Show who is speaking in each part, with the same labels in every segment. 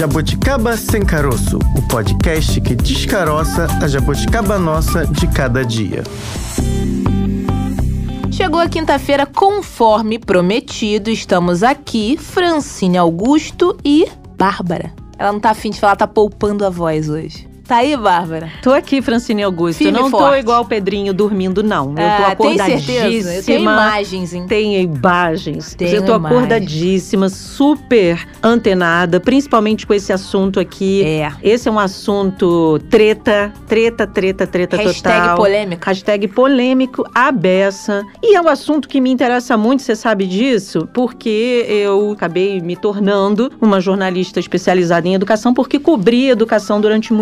Speaker 1: Jabuticaba Sem Caroço, o podcast que descaroça a jabuticaba nossa de cada dia.
Speaker 2: Chegou a quinta-feira conforme prometido. Estamos aqui, Francine Augusto e Bárbara. Ela não tá afim de falar, tá poupando a voz hoje. Tá aí, Bárbara?
Speaker 3: Tô aqui, Francine Augusto.
Speaker 2: Firme
Speaker 3: não
Speaker 2: e
Speaker 3: tô
Speaker 2: forte.
Speaker 3: igual o Pedrinho dormindo, não. Eu
Speaker 2: Ah,
Speaker 3: tô
Speaker 2: tem
Speaker 3: acordadíssima.
Speaker 2: certeza? Eu tenho imagens, hein?
Speaker 3: Tem imagens.
Speaker 2: Tenho
Speaker 3: eu tô
Speaker 2: imagens.
Speaker 3: acordadíssima, super antenada, principalmente com esse assunto aqui.
Speaker 2: É.
Speaker 3: Esse é um assunto treta, treta, treta, treta
Speaker 2: Hashtag
Speaker 3: total. Hashtag polêmico, a beça. E é um assunto que me interessa muito, você sabe disso? Porque eu acabei me tornando uma jornalista especializada em educação, porque cobri educação durante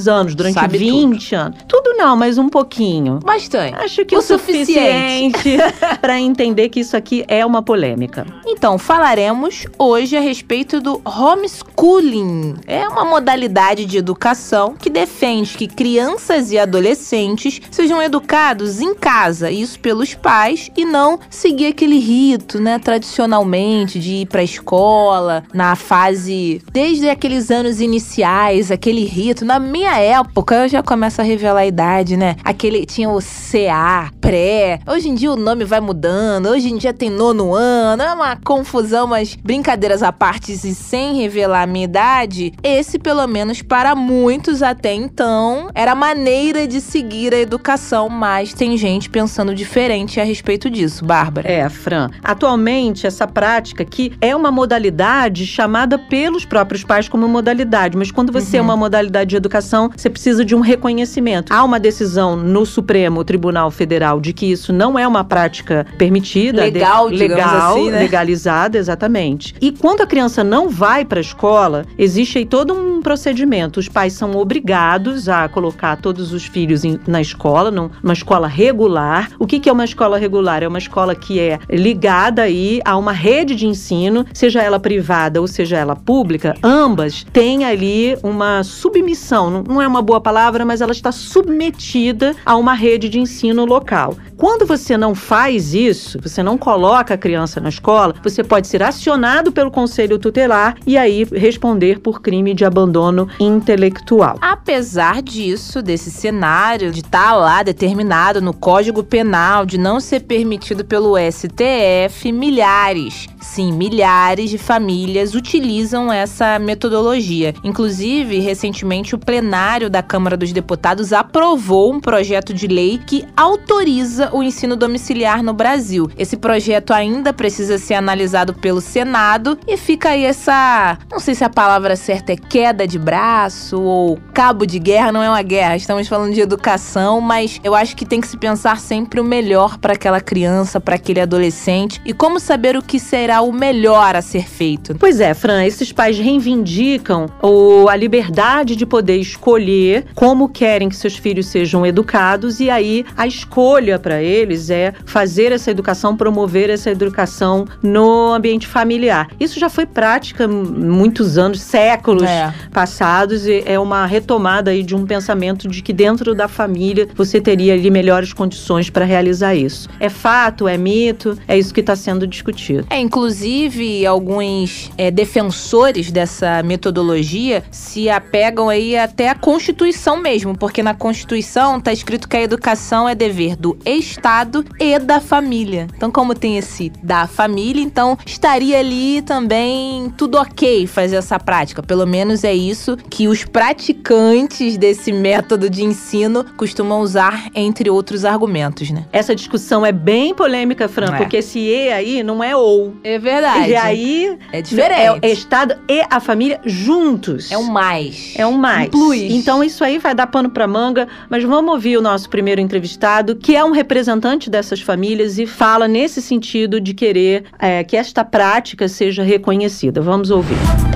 Speaker 3: muitos anos, durante
Speaker 2: Sabe
Speaker 3: 20 anos. Tudo não, mas um pouquinho.
Speaker 2: Bastante.
Speaker 3: Acho que
Speaker 2: O
Speaker 3: o, suficiente para entender que isso aqui é uma polêmica.
Speaker 2: Então, falaremos hoje a respeito do homeschooling. É uma modalidade de educação que defende que crianças e adolescentes sejam educados em casa, isso pelos pais, e não seguir aquele rito, né, tradicionalmente de ir pra escola na fase desde aqueles anos iniciais, aquele rito. Na minha época, eu já começo a revelar a idade, né? Aquele tinha o CA, pré. Hoje em dia o nome vai mudando. Hoje em dia tem nono ano. É uma confusão, mas brincadeiras à parte e sem revelar a minha idade, esse, pelo menos para muitos até então, era a maneira de seguir a educação, mas tem gente pensando diferente a respeito disso, Bárbara.
Speaker 3: É, Fran. Atualmente, essa prática aqui é uma modalidade chamada pelos próprios pais como modalidade, mas quando você é
Speaker 2: Uhum.
Speaker 3: uma modalidade de educação, você precisa de um reconhecimento. Há uma decisão no Supremo Tribunal Federal de que isso não é uma prática permitida,
Speaker 2: Legal,
Speaker 3: de, legal,
Speaker 2: assim, né?
Speaker 3: legalizada, exatamente. E quando a criança não vai para a escola, existe aí todo um procedimento. Os pais são obrigados a colocar todos os filhos em- na escola, num- numa escola regular. O que, que é uma escola regular? É uma escola que é ligada aí a uma rede de ensino, seja ela privada ou seja ela pública, ambas têm ali uma submissão. Não- Não é uma boa palavra, mas ela está submetida a uma rede de ensino local. Quando você não faz isso, você não coloca a criança na escola, você pode ser acionado pelo conselho tutelar e aí responder por crime de abandono intelectual.
Speaker 2: Apesar disso, desse cenário de estar lá determinado no Código Penal de não ser permitido pelo STF, milhares, sim, milhares de famílias utilizam essa metodologia. Inclusive, recentemente o plenário da Câmara dos Deputados aprovou um projeto de lei que autoriza o ensino domiciliar no Brasil. Esse projeto ainda precisa ser analisado pelo Senado e fica aí essa, não sei se a palavra certa é queda de braço ou cabo de guerra, não é uma guerra, estamos falando de educação, mas eu acho que tem que se pensar sempre o melhor para aquela criança, para aquele adolescente e como saber o que será o melhor a ser feito.
Speaker 3: Pois é, Fran, esses pais reivindicam o- a liberdade de poder escolher como querem que seus filhos sejam educados e aí a escolha para eles é fazer essa educação, promover essa educação no ambiente familiar. Isso já foi prática há muitos anos, séculos
Speaker 2: É.
Speaker 3: passados e é uma retomada aí de um pensamento de que dentro da família você teria ali melhores condições para realizar isso. É fato, é mito, é isso que está sendo discutido.
Speaker 2: É, inclusive, alguns é, defensores dessa metodologia se apegam aí até a Constituição mesmo, porque na Constituição tá escrito que a educação é dever do Estado e da família. Então, como tem esse da família, então estaria ali também tudo ok fazer essa prática. Pelo menos é isso que os praticantes desse método de ensino costumam usar, entre outros argumentos, né?
Speaker 3: Essa discussão é bem polêmica, Fran,
Speaker 2: É.
Speaker 3: porque esse E aí não é ou.
Speaker 2: É verdade.
Speaker 3: E aí
Speaker 2: é diferente.
Speaker 3: é o Estado e a família juntos.
Speaker 2: É um mais.
Speaker 3: É um mais.
Speaker 2: Um plus.
Speaker 3: Então isso aí vai dar pano pra manga, mas vamos ouvir o nosso primeiro entrevistado, que é um representante dessas famílias e fala nesse sentido de querer é, que esta prática seja reconhecida. Vamos ouvir.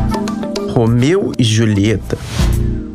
Speaker 1: Romeu e Julieta.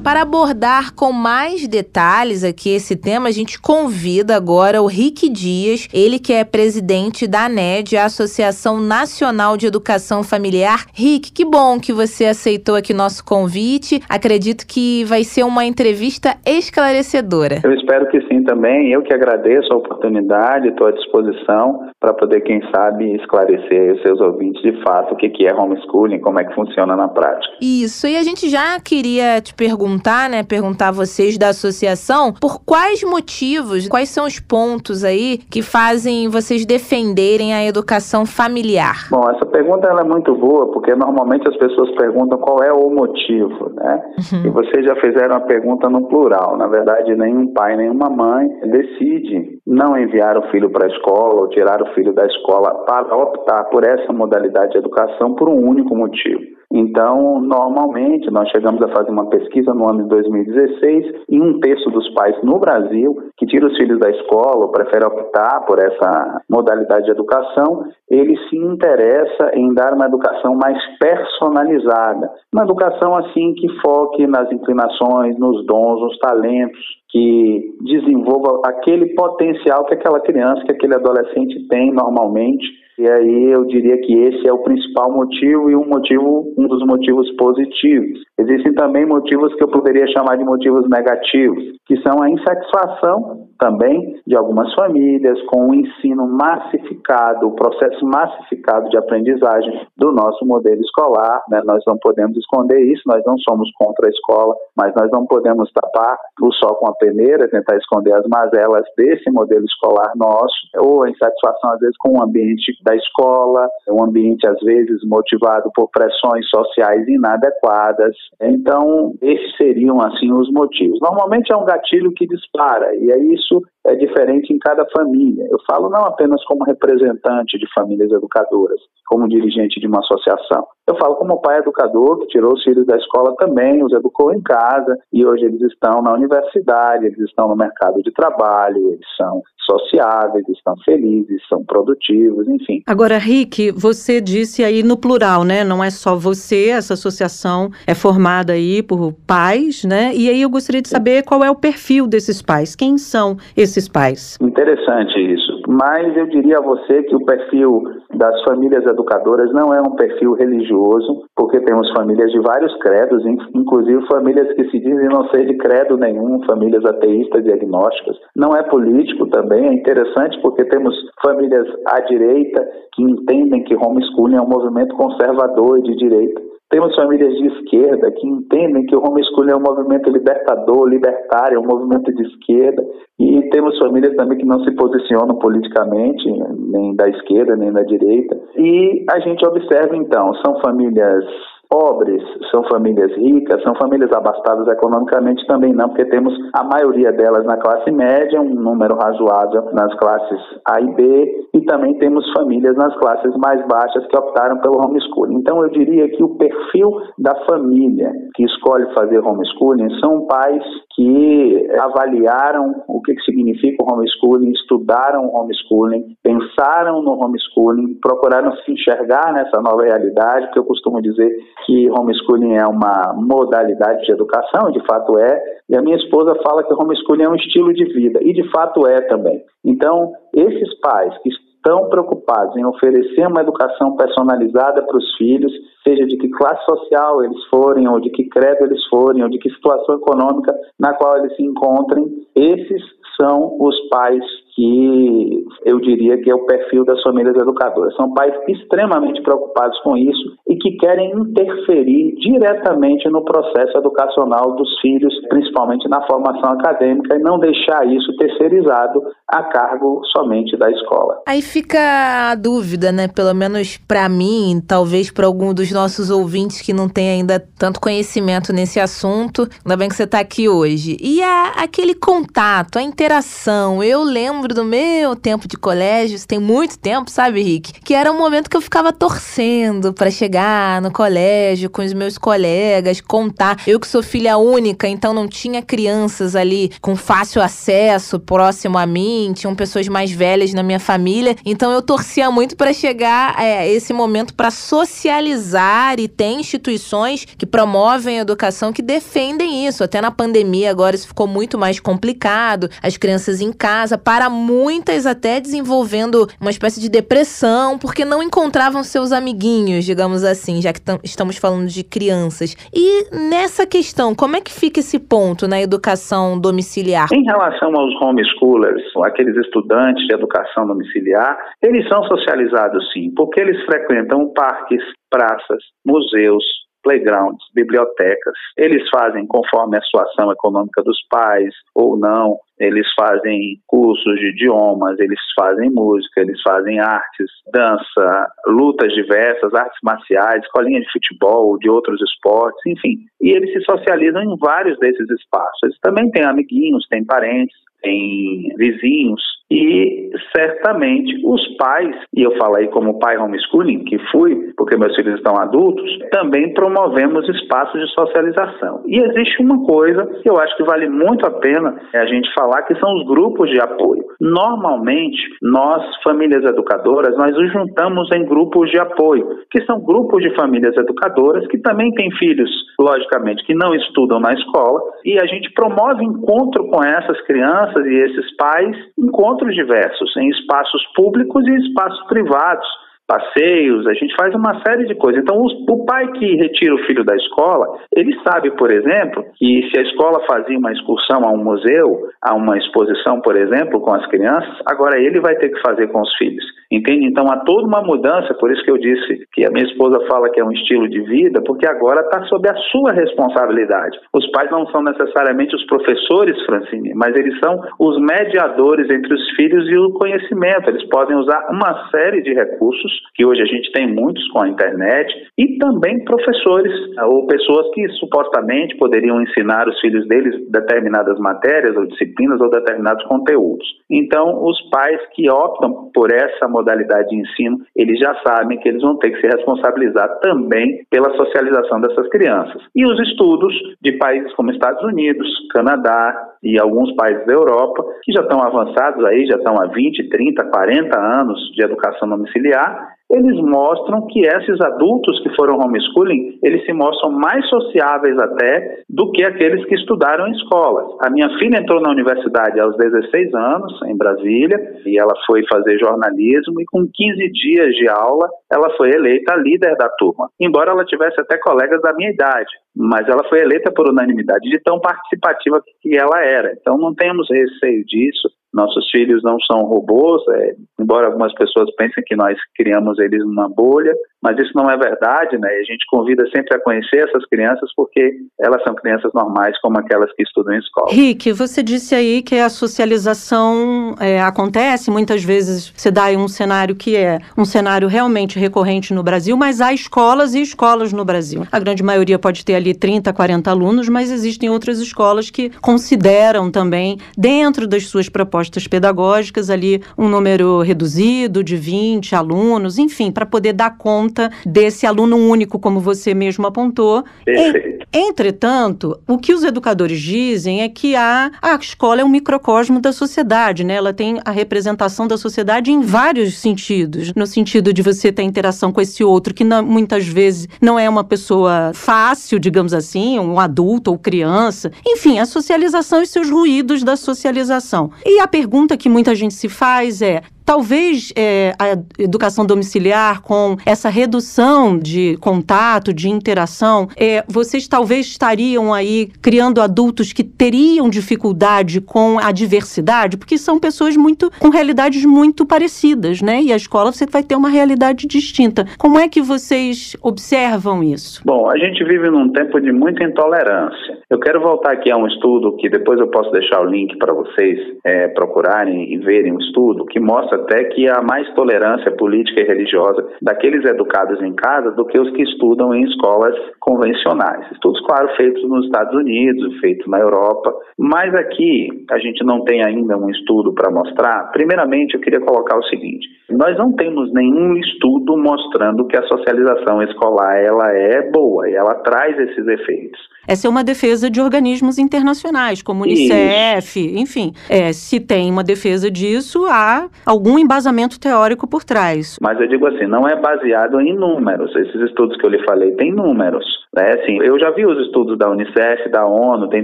Speaker 2: Para abordar com mais detalhes aqui esse tema, a gente convida agora o Rick Dias, ele que é presidente da ANED, a Associação Nacional de Educação Familiar. Rick, que bom que você aceitou aqui nosso convite. Acredito que vai ser uma entrevista esclarecedora.
Speaker 4: Eu espero que sim também. Eu que agradeço a oportunidade, estou à disposição para poder, quem sabe, esclarecer os seus ouvintes de fato o que, que é homeschooling, como é que funciona na prática.
Speaker 2: Isso, e a gente já queria te perguntar, né, perguntar a vocês da associação, por quais motivos, quais são os pontos aí que fazem vocês defenderem a educação familiar?
Speaker 4: Bom, essa pergunta é muito boa, porque normalmente as pessoas perguntam qual é o motivo, né? Uhum. E vocês já fizeram a pergunta no plural. Na verdade, nenhum pai, nenhuma mãe decide não enviar o filho para a escola ou tirar o filho da escola para optar por essa modalidade de educação por um único motivo. Então, normalmente, nós chegamos a fazer uma pesquisa no ano de 2016 e um terço dos pais no Brasil que tira os filhos da escola ou prefere optar por essa modalidade de educação, ele se interessa em dar uma educação mais personalizada. Uma educação, assim, que foque nas inclinações, nos dons, nos talentos, que desenvolva aquele potencial que aquela criança, que aquele adolescente tem normalmente e aí eu diria que esse é o principal motivo e um motivo, um dos motivos positivos. Existem também motivos que eu poderia chamar de motivos negativos, que são a insatisfação também de algumas famílias com o ensino massificado, o processo massificado de aprendizagem do nosso modelo escolar. Né? Nós não podemos esconder isso, nós não somos contra a escola, mas nós não podemos tapar o sol com a peneira, tentar esconder as mazelas desse modelo escolar nosso, ou a insatisfação às vezes com o ambiente da escola, um ambiente às vezes motivado por pressões sociais inadequadas. Então, esses seriam assim os motivos. Normalmente é um gatilho que dispara e é isso morceau é diferente em cada família. Eu falo não apenas como representante de famílias educadoras, como dirigente de uma associação. Eu falo como pai educador que tirou os filhos da escola também, os educou em casa e hoje eles estão na universidade, eles estão no mercado de trabalho, eles são sociáveis, estão felizes, são produtivos, enfim.
Speaker 3: Agora, Rick, você disse aí no plural, né? Não é só você, essa associação é formada aí por pais, né? E aí eu gostaria de saber qual é o perfil desses pais, quem são esses pais?
Speaker 4: Interessante isso. Mas eu diria a você que o perfil das famílias educadoras não é um perfil religioso, porque temos famílias de vários credos, inclusive famílias que se dizem não ser de credo nenhum, famílias ateístas e agnósticas. Não é político também, é interessante porque temos famílias à direita que entendem que homeschooling é um movimento conservador e de direita. Temos famílias de esquerda que entendem que o homeschooling é um movimento libertador, libertário, é um movimento de esquerda. E temos famílias também que não se posicionam politicamente, nem da esquerda, nem da direita. E a gente observa, então, são famílias pobres, são famílias ricas, são famílias abastadas economicamente também não, porque temos a maioria delas na classe média, um número razoável nas classes A e B, e também temos famílias nas classes mais baixas que optaram pelo homeschooling. Então eu diria que o perfil da família que escolhe fazer homeschooling são pais que avaliaram o que significa o homeschooling, estudaram o homeschooling, pensaram no homeschooling, procuraram se enxergar nessa nova realidade, que eu costumo dizer que homeschooling é uma modalidade de educação, de fato é, e a minha esposa fala que homeschooling é um estilo de vida, e de fato é também. Então, esses pais que estão preocupados em oferecer uma educação personalizada para os filhos, seja de que classe social eles forem, ou de que credo eles forem, ou de que situação econômica na qual eles se encontrem, esses são os pais que eu diria que é o perfil das famílias educadoras. São pais extremamente preocupados com isso e que querem interferir diretamente no processo educacional dos filhos, principalmente na formação acadêmica, e não deixar isso terceirizado a cargo somente da escola.
Speaker 2: Aí fica a dúvida, né? Pelo menos para mim, talvez para algum dos nossos ouvintes que não tem ainda tanto conhecimento nesse assunto. Ainda bem que você está aqui hoje. E a, aquele contato, a interação. Eu lembro lembro do meu tempo de colégio, tem muito tempo, sabe, Rick? Que era um momento que eu ficava torcendo para chegar no colégio com os meus colegas, contar. Eu que sou filha única, então não tinha crianças ali com fácil acesso próximo a mim, tinham pessoas mais velhas na minha família, então eu torcia muito para chegar é, esse momento para socializar e tem instituições que promovem a educação que defendem isso. Até na pandemia agora isso ficou muito mais complicado, as crianças em casa para muitas até desenvolvendo uma espécie de depressão porque não encontravam seus amiguinhos, digamos assim, já que estamos falando de crianças. E nessa questão, como é que fica esse ponto na educação domiciliar?
Speaker 4: Em relação aos homeschoolers, aqueles estudantes de educação domiciliar, eles são socializados sim, porque eles frequentam parques, praças, museus, playgrounds, bibliotecas. Eles fazem conforme a situação econômica dos pais ou não. Eles fazem cursos de idiomas, eles fazem música, eles fazem artes, dança, lutas diversas, artes marciais, escolinha de futebol, de outros esportes, enfim. E eles se socializam em vários desses espaços. Eles também têm amiguinhos, têm parentes, têm vizinhos e certamente os pais, e eu falo aí como pai homeschooling, que fui, porque meus filhos estão adultos, também promovemos espaços de socialização. E existe uma coisa que eu acho que vale muito a pena a gente falar, que são os grupos de apoio. Normalmente, nós, famílias educadoras, nós nos juntamos em grupos de apoio, que são grupos de famílias educadoras que também têm filhos, logicamente, que não estudam na escola, e a gente promove encontro com essas crianças e esses pais, encontro encontros diversos em espaços públicos e espaços privados passeios, a gente faz uma série de coisas. Então, o pai que retira o filho da escola, ele sabe, por exemplo, que se a escola fazia uma excursão a um museu, a uma exposição, por exemplo, com as crianças, agora ele vai ter que fazer com os filhos. Entende? Então, há toda uma mudança, por isso que eu disse que a minha esposa fala que é um estilo de vida, porque agora está sob a sua responsabilidade. Os pais não são necessariamente os professores, Francine, mas eles são os mediadores entre os filhos e o conhecimento. Eles podem usar uma série de recursos que hoje a gente tem muitos com a internet, e também professores ou pessoas que supostamente poderiam ensinar os filhos deles determinadas matérias ou disciplinas ou determinados conteúdos. Então, os pais que optam por essa modalidade de ensino, eles já sabem que eles vão ter que se responsabilizar também pela socialização dessas crianças. E os estudos de países como Estados Unidos, Canadá e alguns países da Europa, que já estão avançados aí, já estão há 20, 30, 40 anos de educação domiciliar, eles mostram que esses adultos que foram homeschooling, eles se mostram mais sociáveis até do que aqueles que estudaram em escolas. A minha filha entrou na universidade aos 16 anos, em Brasília, e ela foi fazer jornalismo e com 15 dias de aula, ela foi eleita líder da turma, embora ela tivesse até colegas da minha idade, mas ela foi eleita por unanimidade de tão participativa que ela era. Então não temos receio disso. Nossos filhos não são robôs, é, embora algumas pessoas pensem que nós criamos eles numa bolha, mas isso não é verdade, né? E a gente convida sempre a conhecer essas crianças porque elas são crianças normais como aquelas que estudam em escola.
Speaker 3: Rick, você disse aí que a socialização é, acontece, muitas vezes você dá um cenário que é um cenário realmente recorrente no Brasil, mas há escolas e escolas no Brasil. A grande maioria pode ter ali 30, 40 alunos, mas existem outras escolas que consideram também, dentro das suas propostas pedagógicas, ali um número reduzido de 20 alunos, enfim, para poder dar conta conta desse aluno único, como você mesmo apontou.
Speaker 4: Perfeito.
Speaker 3: Entretanto, o que os educadores dizem é que a, a escola é um microcosmo da sociedade, né? Ela tem a representação da sociedade em vários sentidos. No sentido de você ter interação com esse outro, que não, muitas vezes não é uma pessoa fácil, digamos assim, um adulto ou criança. Enfim, a socialização e seus ruídos da socialização. E a pergunta que muita gente se faz é: Talvez é, a educação domiciliar, com essa redução de contato, de interação, é, vocês talvez estariam aí criando adultos que teriam dificuldade com a diversidade, porque são pessoas muito com realidades muito parecidas, né? E a escola você vai ter uma realidade distinta. Como é que vocês observam isso?
Speaker 4: Bom, a gente vive num tempo de muita intolerância. Eu quero voltar aqui a um estudo que depois eu posso deixar o link para vocês é, procurarem e verem um estudo que mostra até que há mais tolerância política e religiosa daqueles educados em casa do que os que estudam em escolas convencionais. Estudos, claro, feitos nos Estados Unidos, feitos na Europa, mas aqui a gente não tem ainda um estudo para mostrar. Primeiramente, eu queria colocar o seguinte: nós não temos nenhum estudo mostrando que a socialização escolar ela é boa e ela traz esses efeitos.
Speaker 3: Essa é uma defesa de organismos internacionais, como Unicef, Isso. enfim. É, se tem uma defesa disso, há algum embasamento teórico por trás.
Speaker 4: Mas eu digo assim, não é baseado em números. Esses estudos que eu lhe falei têm números. Né? Assim, eu já vi os estudos da Unicef, da ONU, tem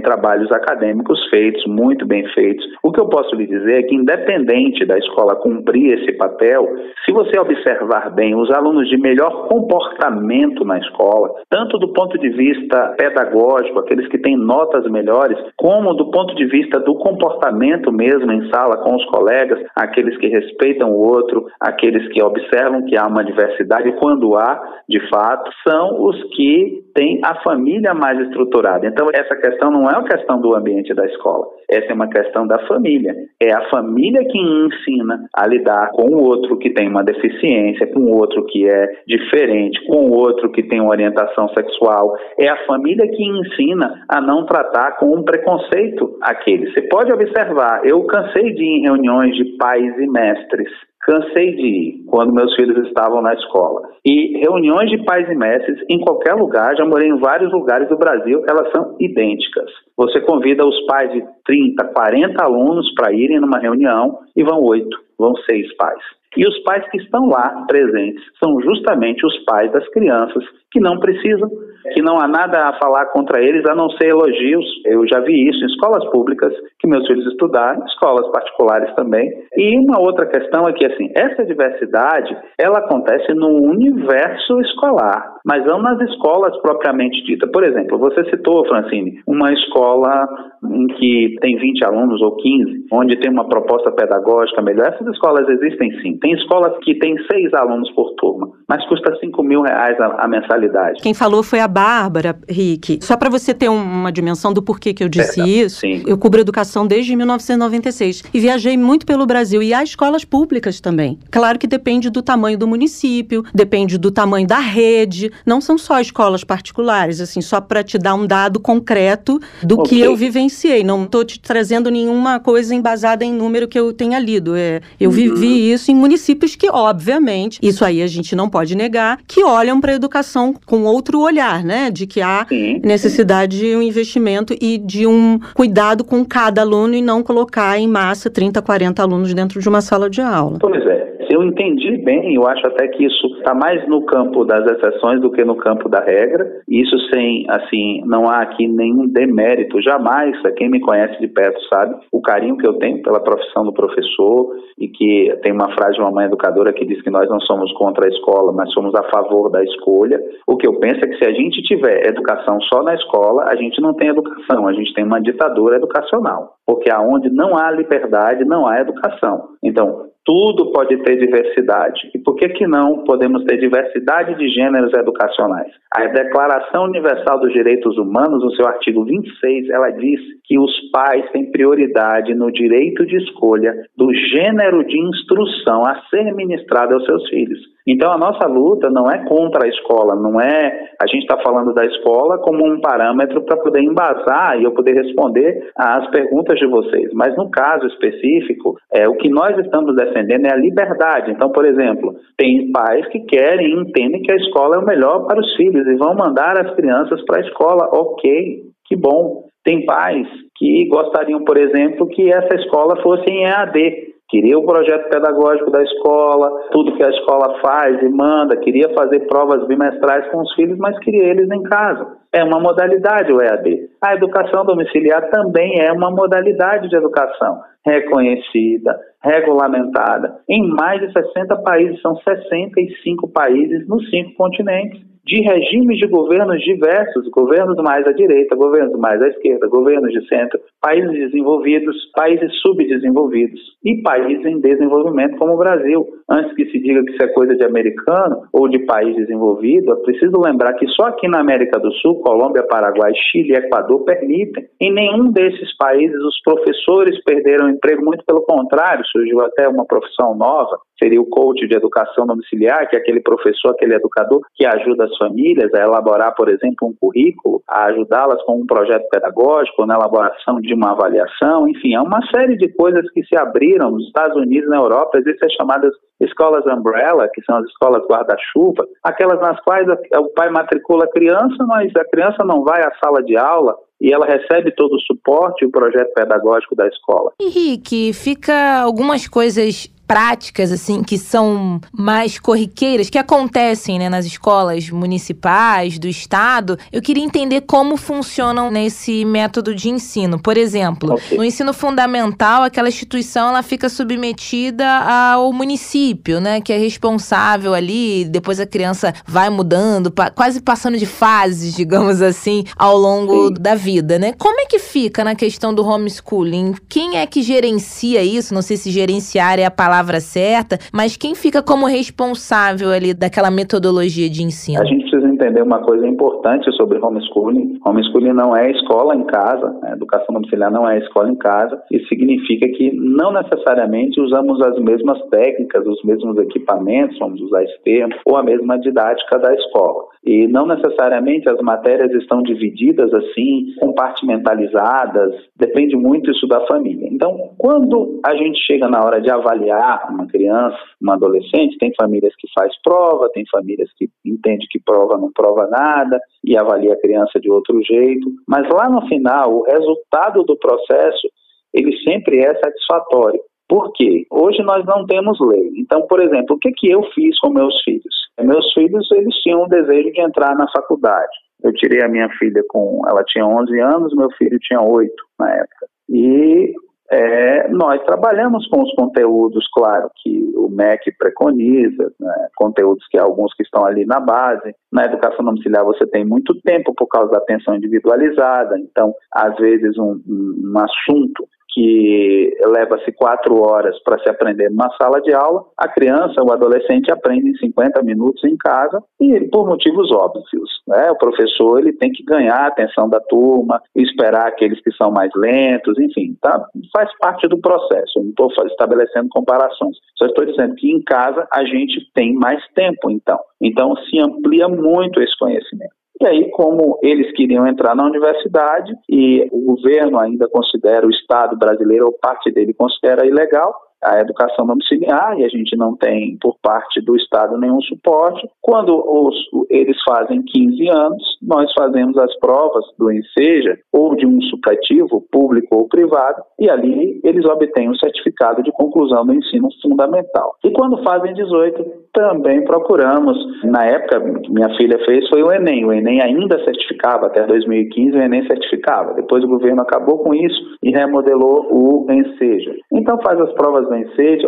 Speaker 4: trabalhos acadêmicos feitos, muito bem feitos. O que eu posso lhe dizer é que, independente da escola cumprir esse papel, se você observar bem os alunos de melhor comportamento na escola, tanto do ponto de vista pedagógico, aqueles que têm notas melhores, como do ponto de vista do comportamento mesmo em sala com os colegas, aqueles que respeitam o outro, aqueles que observam que há uma diversidade, quando há, de fato, são os que têm a família mais estruturada. Então, essa questão não é uma questão do ambiente da escola, essa é uma questão da família. É a família que ensina a lidar com o outro que tem uma deficiência, com o outro que é diferente, com o outro que tem uma orientação sexual. É a família que ensina a não tratar com um preconceito aquele. Você pode observar, eu cansei de ir em reuniões de pais e mestres Cansei de ir quando meus filhos estavam na escola. E reuniões de pais e mestres em qualquer lugar, já morei em vários lugares do Brasil, elas são idênticas. Você convida os pais de 30, 40 alunos para irem numa reunião e vão oito, vão seis pais. E os pais que estão lá presentes são justamente os pais das crianças que não precisam, que não há nada a falar contra eles a não ser elogios. Eu já vi isso em escolas públicas que meus filhos estudaram, escolas particulares também. E uma outra questão é que assim, essa diversidade, ela acontece no universo escolar, mas não nas escolas propriamente ditas. Por exemplo, você citou, Francine, uma escola em que tem 20 alunos ou 15, onde tem uma proposta pedagógica melhor. Essas escolas existem sim. Tem escolas que têm seis alunos por turma, mas custa 5 mil reais a, a mensalidade.
Speaker 3: Quem falou foi a Bárbara, Rick. Só para você ter uma dimensão do porquê que eu disse isso, sim. eu cubro educação desde 1996 e viajei muito pelo Brasil e há escolas públicas também. Claro que depende do tamanho do município, depende do tamanho da rede, não são só escolas particulares, assim, só para te dar um dado concreto do okay. que eu vivenciei. Não estou te trazendo nenhuma coisa embasada em número que eu tenha lido. É, eu uhum. vivi isso em municípios que, obviamente, isso aí a gente não pode negar, que olham para a educação com outro olhar, né? De que há sim, necessidade sim. de um investimento e de um cuidado com cada aluno e não colocar em massa 30, 40 alunos dentro de uma sala de aula.
Speaker 4: Pois é eu entendi bem, eu acho até que isso está mais no campo das exceções do que no campo da regra. Isso sem, assim, não há aqui nenhum demérito, jamais. Quem me conhece de perto sabe o carinho que eu tenho pela profissão do professor e que tem uma frase de uma mãe educadora que diz que nós não somos contra a escola, mas somos a favor da escolha. O que eu penso é que se a gente tiver educação só na escola, a gente não tem educação, a gente tem uma ditadura educacional. Porque aonde não há liberdade, não há educação. Então, tudo pode ter diversidade. E por que, que não podemos ter diversidade de gêneros educacionais? A Declaração Universal dos Direitos Humanos, no seu artigo 26, ela diz que os pais têm prioridade no direito de escolha do gênero de instrução a ser ministrado aos seus filhos. Então a nossa luta não é contra a escola, não é a gente está falando da escola como um parâmetro para poder embasar e eu poder responder às perguntas de vocês. Mas no caso específico, é, o que nós estamos defendendo é a liberdade. Então, por exemplo, tem pais que querem e entendem que a escola é o melhor para os filhos e vão mandar as crianças para a escola. Ok, que bom. Tem pais que gostariam, por exemplo, que essa escola fosse em EAD queria o projeto pedagógico da escola, tudo que a escola faz e manda, queria fazer provas bimestrais com os filhos, mas queria eles em casa. É uma modalidade o EAD. A educação domiciliar também é uma modalidade de educação reconhecida, regulamentada. Em mais de 60 países, são 65 países nos cinco continentes de regimes de governos diversos, governos mais à direita, governos mais à esquerda, governos de centro, países desenvolvidos, países subdesenvolvidos e países em desenvolvimento como o Brasil. Antes que se diga que isso é coisa de americano ou de país desenvolvido, é preciso lembrar que só aqui na América do Sul, Colômbia, Paraguai, Chile e Equador permitem. Em nenhum desses países os professores perderam emprego, muito pelo contrário, surgiu até uma profissão nova, seria o coach de educação domiciliar, que é aquele professor, aquele educador que ajuda as famílias a elaborar, por exemplo, um currículo, a ajudá-las com um projeto pedagógico, na elaboração de uma avaliação, enfim, há uma série de coisas que se abriram nos Estados Unidos, na Europa, existem as chamadas escolas umbrella, que são as escolas guarda-chuva, aquelas nas quais o pai matricula a criança, mas a criança não vai à sala de aula, e ela recebe todo o suporte e o projeto pedagógico da escola.
Speaker 2: Henrique, fica algumas coisas práticas, assim, que são mais corriqueiras, que acontecem né, nas escolas municipais, do estado, eu queria entender como funcionam nesse método de ensino. Por exemplo, okay. no ensino fundamental, aquela instituição ela fica submetida ao município, né, que é responsável ali, depois a criança vai mudando, quase passando de fases, digamos assim, ao longo Sim. da vida, né? Como é que fica na questão do homeschooling? Quem é que gerencia isso? Não sei se gerenciar é a palavra palavra certa, mas quem fica como responsável ali daquela metodologia de ensino?
Speaker 4: A gente precisa entender uma coisa importante sobre homeschooling. Homeschooling não é escola em casa, a educação domiciliar não é escola em casa. Isso significa que não necessariamente usamos as mesmas técnicas, os mesmos equipamentos, vamos usar esse termo, ou a mesma didática da escola. E não necessariamente as matérias estão divididas assim, compartimentalizadas, depende muito isso da família. Então, quando a gente chega na hora de avaliar uma criança, uma adolescente, tem famílias que faz prova, tem famílias que entende que prova não prova nada e avalia a criança de outro jeito, mas lá no final, o resultado do processo, ele sempre é satisfatório. Por quê? Hoje nós não temos lei. Então, por exemplo, o que, que eu fiz com meus filhos? Meus filhos, eles tinham o desejo de entrar na faculdade. Eu tirei a minha filha com... Ela tinha 11 anos, meu filho tinha 8 na época. E é, nós trabalhamos com os conteúdos, claro, que o MEC preconiza, né, conteúdos que alguns que estão ali na base. Na educação domiciliar você tem muito tempo por causa da atenção individualizada, então, às vezes, um, um assunto que leva-se quatro horas para se aprender numa sala de aula, a criança, o adolescente aprende em 50 minutos em casa e por motivos óbvios. Né? O professor ele tem que ganhar a atenção da turma, esperar aqueles que são mais lentos, enfim, tá? faz parte do processo. Não estou estabelecendo comparações, só estou dizendo que em casa a gente tem mais tempo, então. Então se amplia muito esse conhecimento. E aí, como eles queriam entrar na universidade e o governo ainda considera o Estado brasileiro, ou parte dele considera ilegal, a educação domiciliar e a gente não tem por parte do Estado nenhum suporte. Quando os, eles fazem 15 anos, nós fazemos as provas do Enseja ou de um supletivo, público ou privado, e ali eles obtêm o certificado de conclusão do ensino fundamental. E quando fazem 18, também procuramos. Na época, minha filha fez foi o Enem. O Enem ainda certificava, até 2015 o Enem certificava. Depois o governo acabou com isso e remodelou o Enseja. Então faz as provas também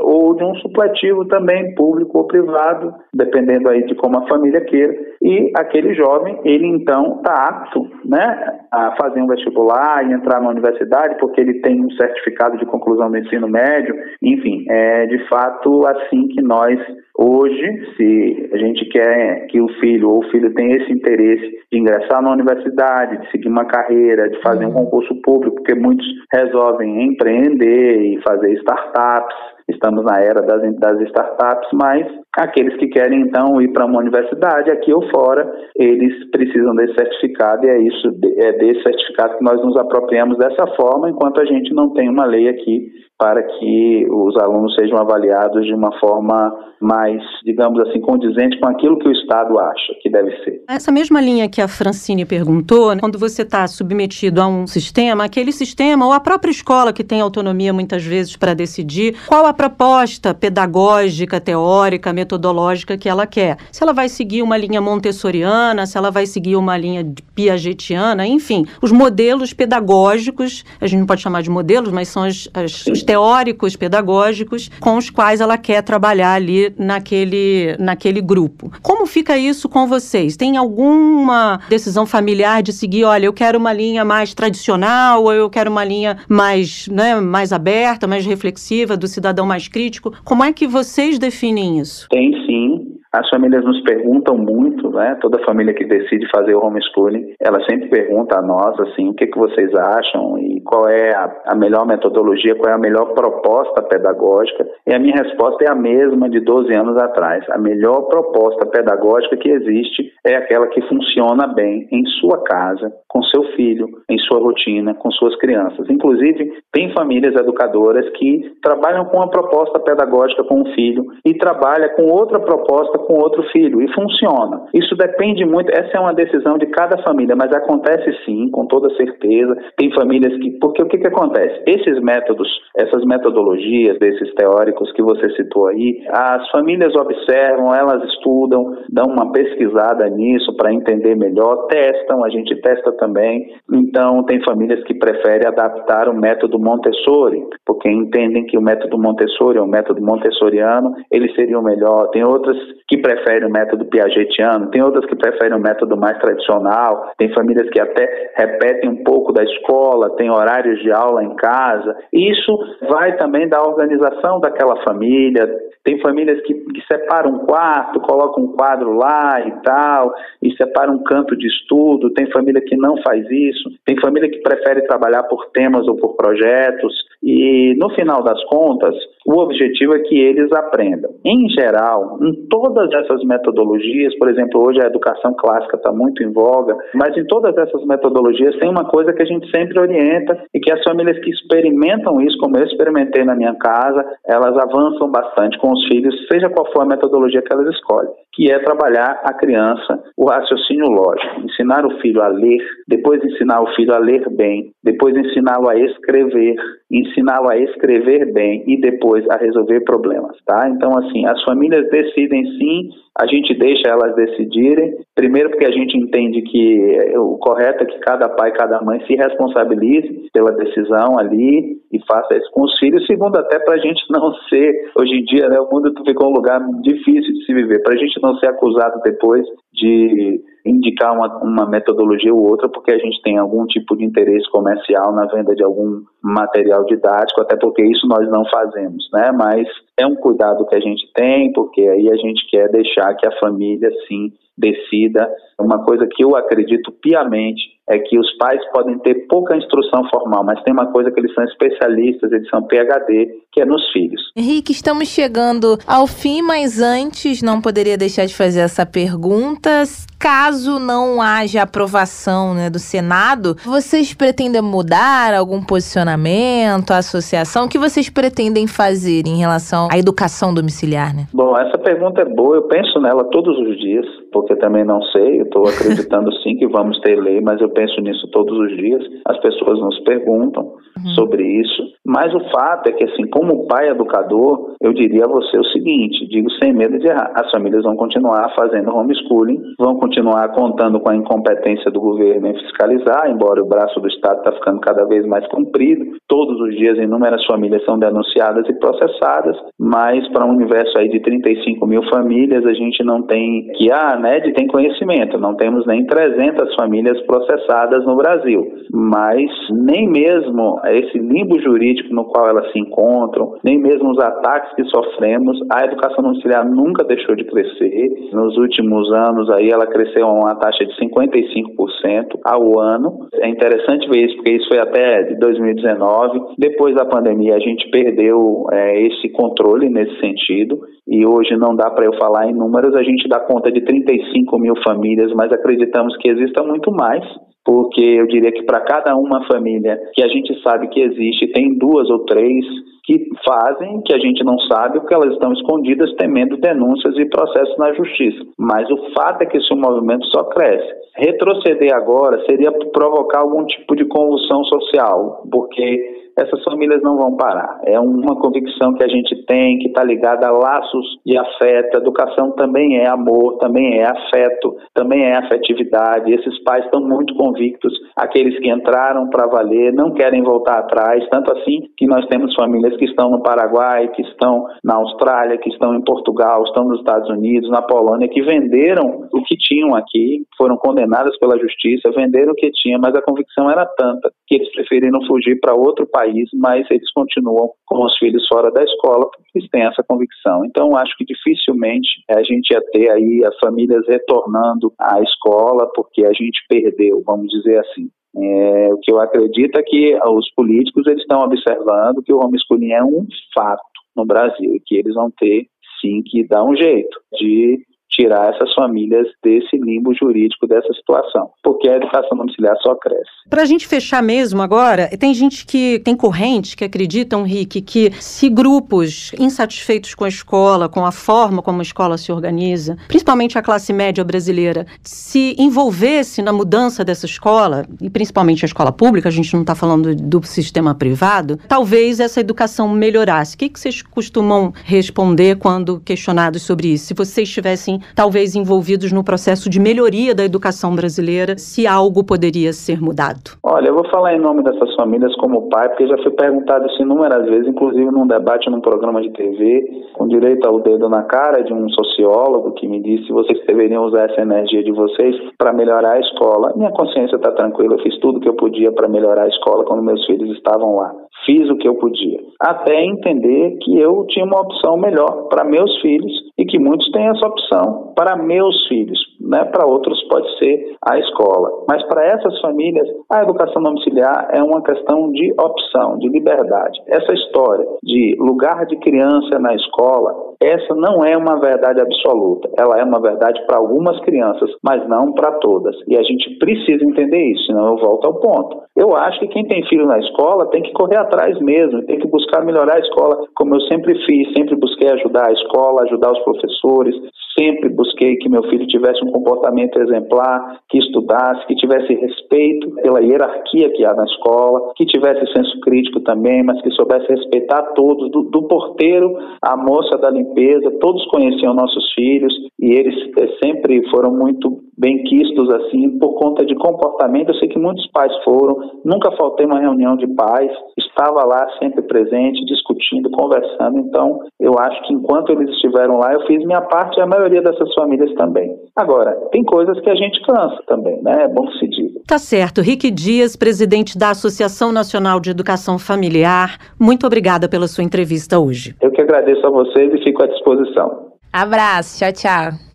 Speaker 4: ou de um supletivo também, público ou privado, dependendo aí de como a família queira. E aquele jovem, ele então está apto né, a fazer um vestibular e entrar na universidade, porque ele tem um certificado de conclusão do ensino médio. Enfim, é de fato assim que nós Hoje, se a gente quer que o filho ou o filho tenha esse interesse de ingressar na universidade, de seguir uma carreira, de fazer um uhum. concurso público, porque muitos resolvem empreender e fazer startups, estamos na era das, das startups, mas aqueles que querem então ir para uma universidade, aqui ou fora, eles precisam desse certificado e é isso, é desse certificado que nós nos apropriamos dessa forma, enquanto a gente não tem uma lei aqui para que os alunos sejam avaliados de uma forma mais, digamos assim, condizente com aquilo que o Estado acha que deve ser.
Speaker 3: Essa mesma linha que a Francine perguntou, né, quando você está submetido a um sistema, aquele sistema ou a própria escola que tem autonomia muitas vezes para decidir qual a proposta pedagógica, teórica, metodológica que ela quer. Se ela vai seguir uma linha montessoriana, se ela vai seguir uma linha piagetiana, enfim, os modelos pedagógicos, a gente não pode chamar de modelos, mas são as, as, os teóricos pedagógicos com os quais ela quer trabalhar ali naquele, naquele grupo. Como fica isso com vocês? Tem alguma decisão familiar de seguir, olha, eu quero uma linha mais tradicional ou eu quero uma linha mais, né, mais aberta, mais reflexiva, do cidadão mais crítico? Como é que vocês definem isso?
Speaker 4: Tem sim. As famílias nos perguntam muito, né? Toda família que decide fazer o homeschooling, ela sempre pergunta a nós, assim, o que, que vocês acham e qual é a, a melhor metodologia, qual é a melhor proposta pedagógica. E a minha resposta é a mesma de 12 anos atrás. A melhor proposta pedagógica que existe é aquela que funciona bem em sua casa, com seu filho, em sua rotina, com suas crianças. Inclusive, tem famílias educadoras que trabalham com uma proposta pedagógica com um filho e trabalha com outra proposta com outro filho e funciona. Isso depende muito, essa é uma decisão de cada família, mas acontece sim, com toda certeza. Tem famílias que, porque o que, que acontece? Esses métodos, essas metodologias desses teóricos que você citou aí, as famílias observam, elas estudam, dão uma pesquisada nisso para entender melhor, testam, a gente testa também. Então, tem famílias que preferem adaptar o método Montessori, porque entendem que o método Montessori, o método montessoriano, ele seria o melhor. Tem outras que preferem o método piagetiano, tem outras que preferem o método mais tradicional, tem famílias que até repetem um pouco da escola, tem horários de aula em casa. Isso vai também da organização daquela família. Tem famílias que, que separam um quarto, colocam um quadro lá e tal, e separam um canto de estudo. Tem família que não faz isso. Tem família que prefere trabalhar por temas ou por projetos. E no final das contas, o objetivo é que eles aprendam. Em geral, em todas essas metodologias, por exemplo, hoje a educação clássica está muito em voga, mas em todas essas metodologias tem uma coisa que a gente sempre orienta e que as famílias que experimentam isso, como eu experimentei na minha casa, elas avançam bastante com os filhos, seja qual for a metodologia que elas escolhem, que é trabalhar a criança o raciocínio lógico, ensinar o filho a ler, depois ensinar o filho a ler bem, depois ensiná-lo a escrever, ensiná-lo a escrever bem e depois a resolver problemas, tá? Então, assim, as famílias decidem sim, a gente deixa elas decidirem, primeiro porque a gente entende que o correto é que cada pai, cada mãe se responsabilize pela decisão ali e faça isso com os filhos, segundo até para a gente não ser, hoje em dia, né, o mundo ficou um lugar difícil de se viver, para a gente não ser acusado depois de indicar uma, uma metodologia ou outra porque a gente tem algum tipo de interesse comercial na venda de algum material didático, até porque isso nós não fazemos, né? Mas é um cuidado que a gente tem, porque aí a gente quer deixar que a família, sim, decida. Uma coisa que eu acredito piamente é que os pais podem ter pouca instrução formal, mas tem uma coisa que eles são especialistas, eles são PhD, que é nos filhos.
Speaker 2: Henrique, estamos chegando ao fim, mas antes não poderia deixar de fazer essa pergunta. Caso não haja aprovação né, do Senado, vocês pretendem mudar algum posicionamento, a associação? O que vocês pretendem fazer em relação à educação domiciliar? Né?
Speaker 4: Bom, essa pergunta é boa, eu penso nela todos os dias, porque também não sei, eu estou acreditando sim que vamos ter lei, mas eu penso nisso todos os dias. As pessoas nos perguntam uhum. sobre isso, mas o fato é que, assim, como pai educador, eu diria a você o seguinte: digo sem medo de errar, as famílias vão continuar fazendo homeschooling, vão continuar contando com a incompetência do governo em fiscalizar, embora o braço do Estado está ficando cada vez mais comprido. Todos os dias, inúmeras famílias são denunciadas e processadas, mas para um universo aí de 35 mil famílias, a gente não tem que a ANED tem conhecimento, não temos nem 300 famílias processadas no Brasil, mas nem mesmo esse limbo jurídico no qual elas se encontram, nem mesmo os ataques que sofremos, a educação domiciliar nunca deixou de crescer. Nos últimos anos aí ela cresceu a uma taxa de 55% ao ano. É interessante ver isso porque isso foi até 2019. Depois da pandemia a gente perdeu é, esse controle nesse sentido e hoje não dá para eu falar em números. A gente dá conta de 35 mil famílias, mas acreditamos que exista muito mais porque eu diria que para cada uma família que a gente sabe que existe, tem duas ou três que fazem, que a gente não sabe, porque elas estão escondidas temendo denúncias e processos na justiça. Mas o fato é que esse movimento só cresce. Retroceder agora seria provocar algum tipo de convulsão social, porque essas famílias não vão parar. É uma convicção que a gente tem, que está ligada a laços de afeto. Educação também é amor, também é afeto, também é afetividade. Esses pais estão muito convictos, aqueles que entraram para valer, não querem voltar atrás, tanto assim que nós temos famílias que estão no Paraguai, que estão na Austrália, que estão em Portugal, estão nos Estados Unidos, na Polônia, que venderam o que tinham aqui, foram condenadas pela justiça, venderam o que tinham, mas a convicção era tanta que eles preferiram fugir para outro país país, mas eles continuam com os filhos fora da escola porque eles têm essa convicção. Então, acho que dificilmente a gente ia ter aí as famílias retornando à escola porque a gente perdeu, vamos dizer assim. É, o que eu acredito é que os políticos eles estão observando que o homeschooling é um fato no Brasil e que eles vão ter sim que dar um jeito de tirar essas famílias desse limbo jurídico, dessa situação, porque a educação domiciliar só cresce.
Speaker 3: Para a gente fechar mesmo agora, tem gente que tem corrente que acreditam, Rick, que se grupos insatisfeitos com a escola, com a forma como a escola se organiza, principalmente a classe média brasileira, se envolvesse na mudança dessa escola, e principalmente a escola pública, a gente não está falando do sistema privado, talvez essa educação melhorasse. O que, que vocês costumam responder quando questionados sobre isso? Se vocês tivessem talvez envolvidos no processo de melhoria da educação brasileira, se algo poderia ser mudado?
Speaker 4: Olha, eu vou falar em nome dessas famílias como pai, porque já fui perguntado isso inúmeras vezes, inclusive num debate num programa de TV, com direito ao dedo na cara de um sociólogo que me disse vocês deveriam usar essa energia de vocês para melhorar a escola. Minha consciência está tranquila, eu fiz tudo que eu podia para melhorar a escola quando meus filhos estavam lá. Fiz o que eu podia. Até entender que eu tinha uma opção melhor para meus filhos e que muitos têm essa opção para meus filhos. Né? Para outros pode ser a escola. Mas para essas famílias, a educação domiciliar é uma questão de opção, de liberdade. Essa história de lugar de criança na escola, essa não é uma verdade absoluta. Ela é uma verdade para algumas crianças, mas não para todas. E a gente precisa entender isso, senão eu volto ao ponto. Eu acho que quem tem filho na escola tem que correr atrás mesmo, tem que buscar melhorar a escola, como eu sempre fiz, sempre busquei ajudar a escola, ajudar os professores, sempre busquei que meu filho tivesse um comportamento exemplar, que estudasse, que tivesse respeito pela hierarquia que há na escola, que tivesse senso crítico também, mas que soubesse respeitar todos, do, do porteiro à moça da limpeza, todos conheciam nossos filhos e eles é, sempre foram muito bem quistos assim por conta de comportamento. Eu sei que muitos pais foram, nunca faltei uma reunião de pais, estava lá sempre presente, discutindo, conversando. Então, eu acho que enquanto eles estiveram lá, eu fiz minha parte e a maioria dessas famílias também. Agora, tem coisas que a gente cansa também, né? É bom que se diga.
Speaker 3: Tá certo. Rick Dias, presidente da Associação Nacional de Educação Familiar, muito obrigada pela sua entrevista hoje.
Speaker 4: Eu que agradeço a vocês e fico à disposição.
Speaker 2: Abraço, tchau, tchau.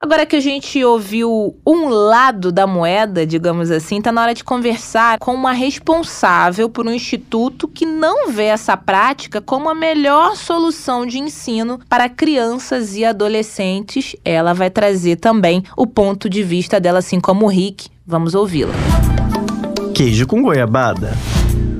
Speaker 2: Agora que a gente ouviu um lado da moeda, digamos assim, tá na hora de conversar com uma responsável por um instituto que não vê essa prática como a melhor solução de ensino para crianças e adolescentes. Ela vai trazer também o ponto de vista dela, assim como o Rick. Vamos ouvi-la.
Speaker 1: Queijo com goiabada.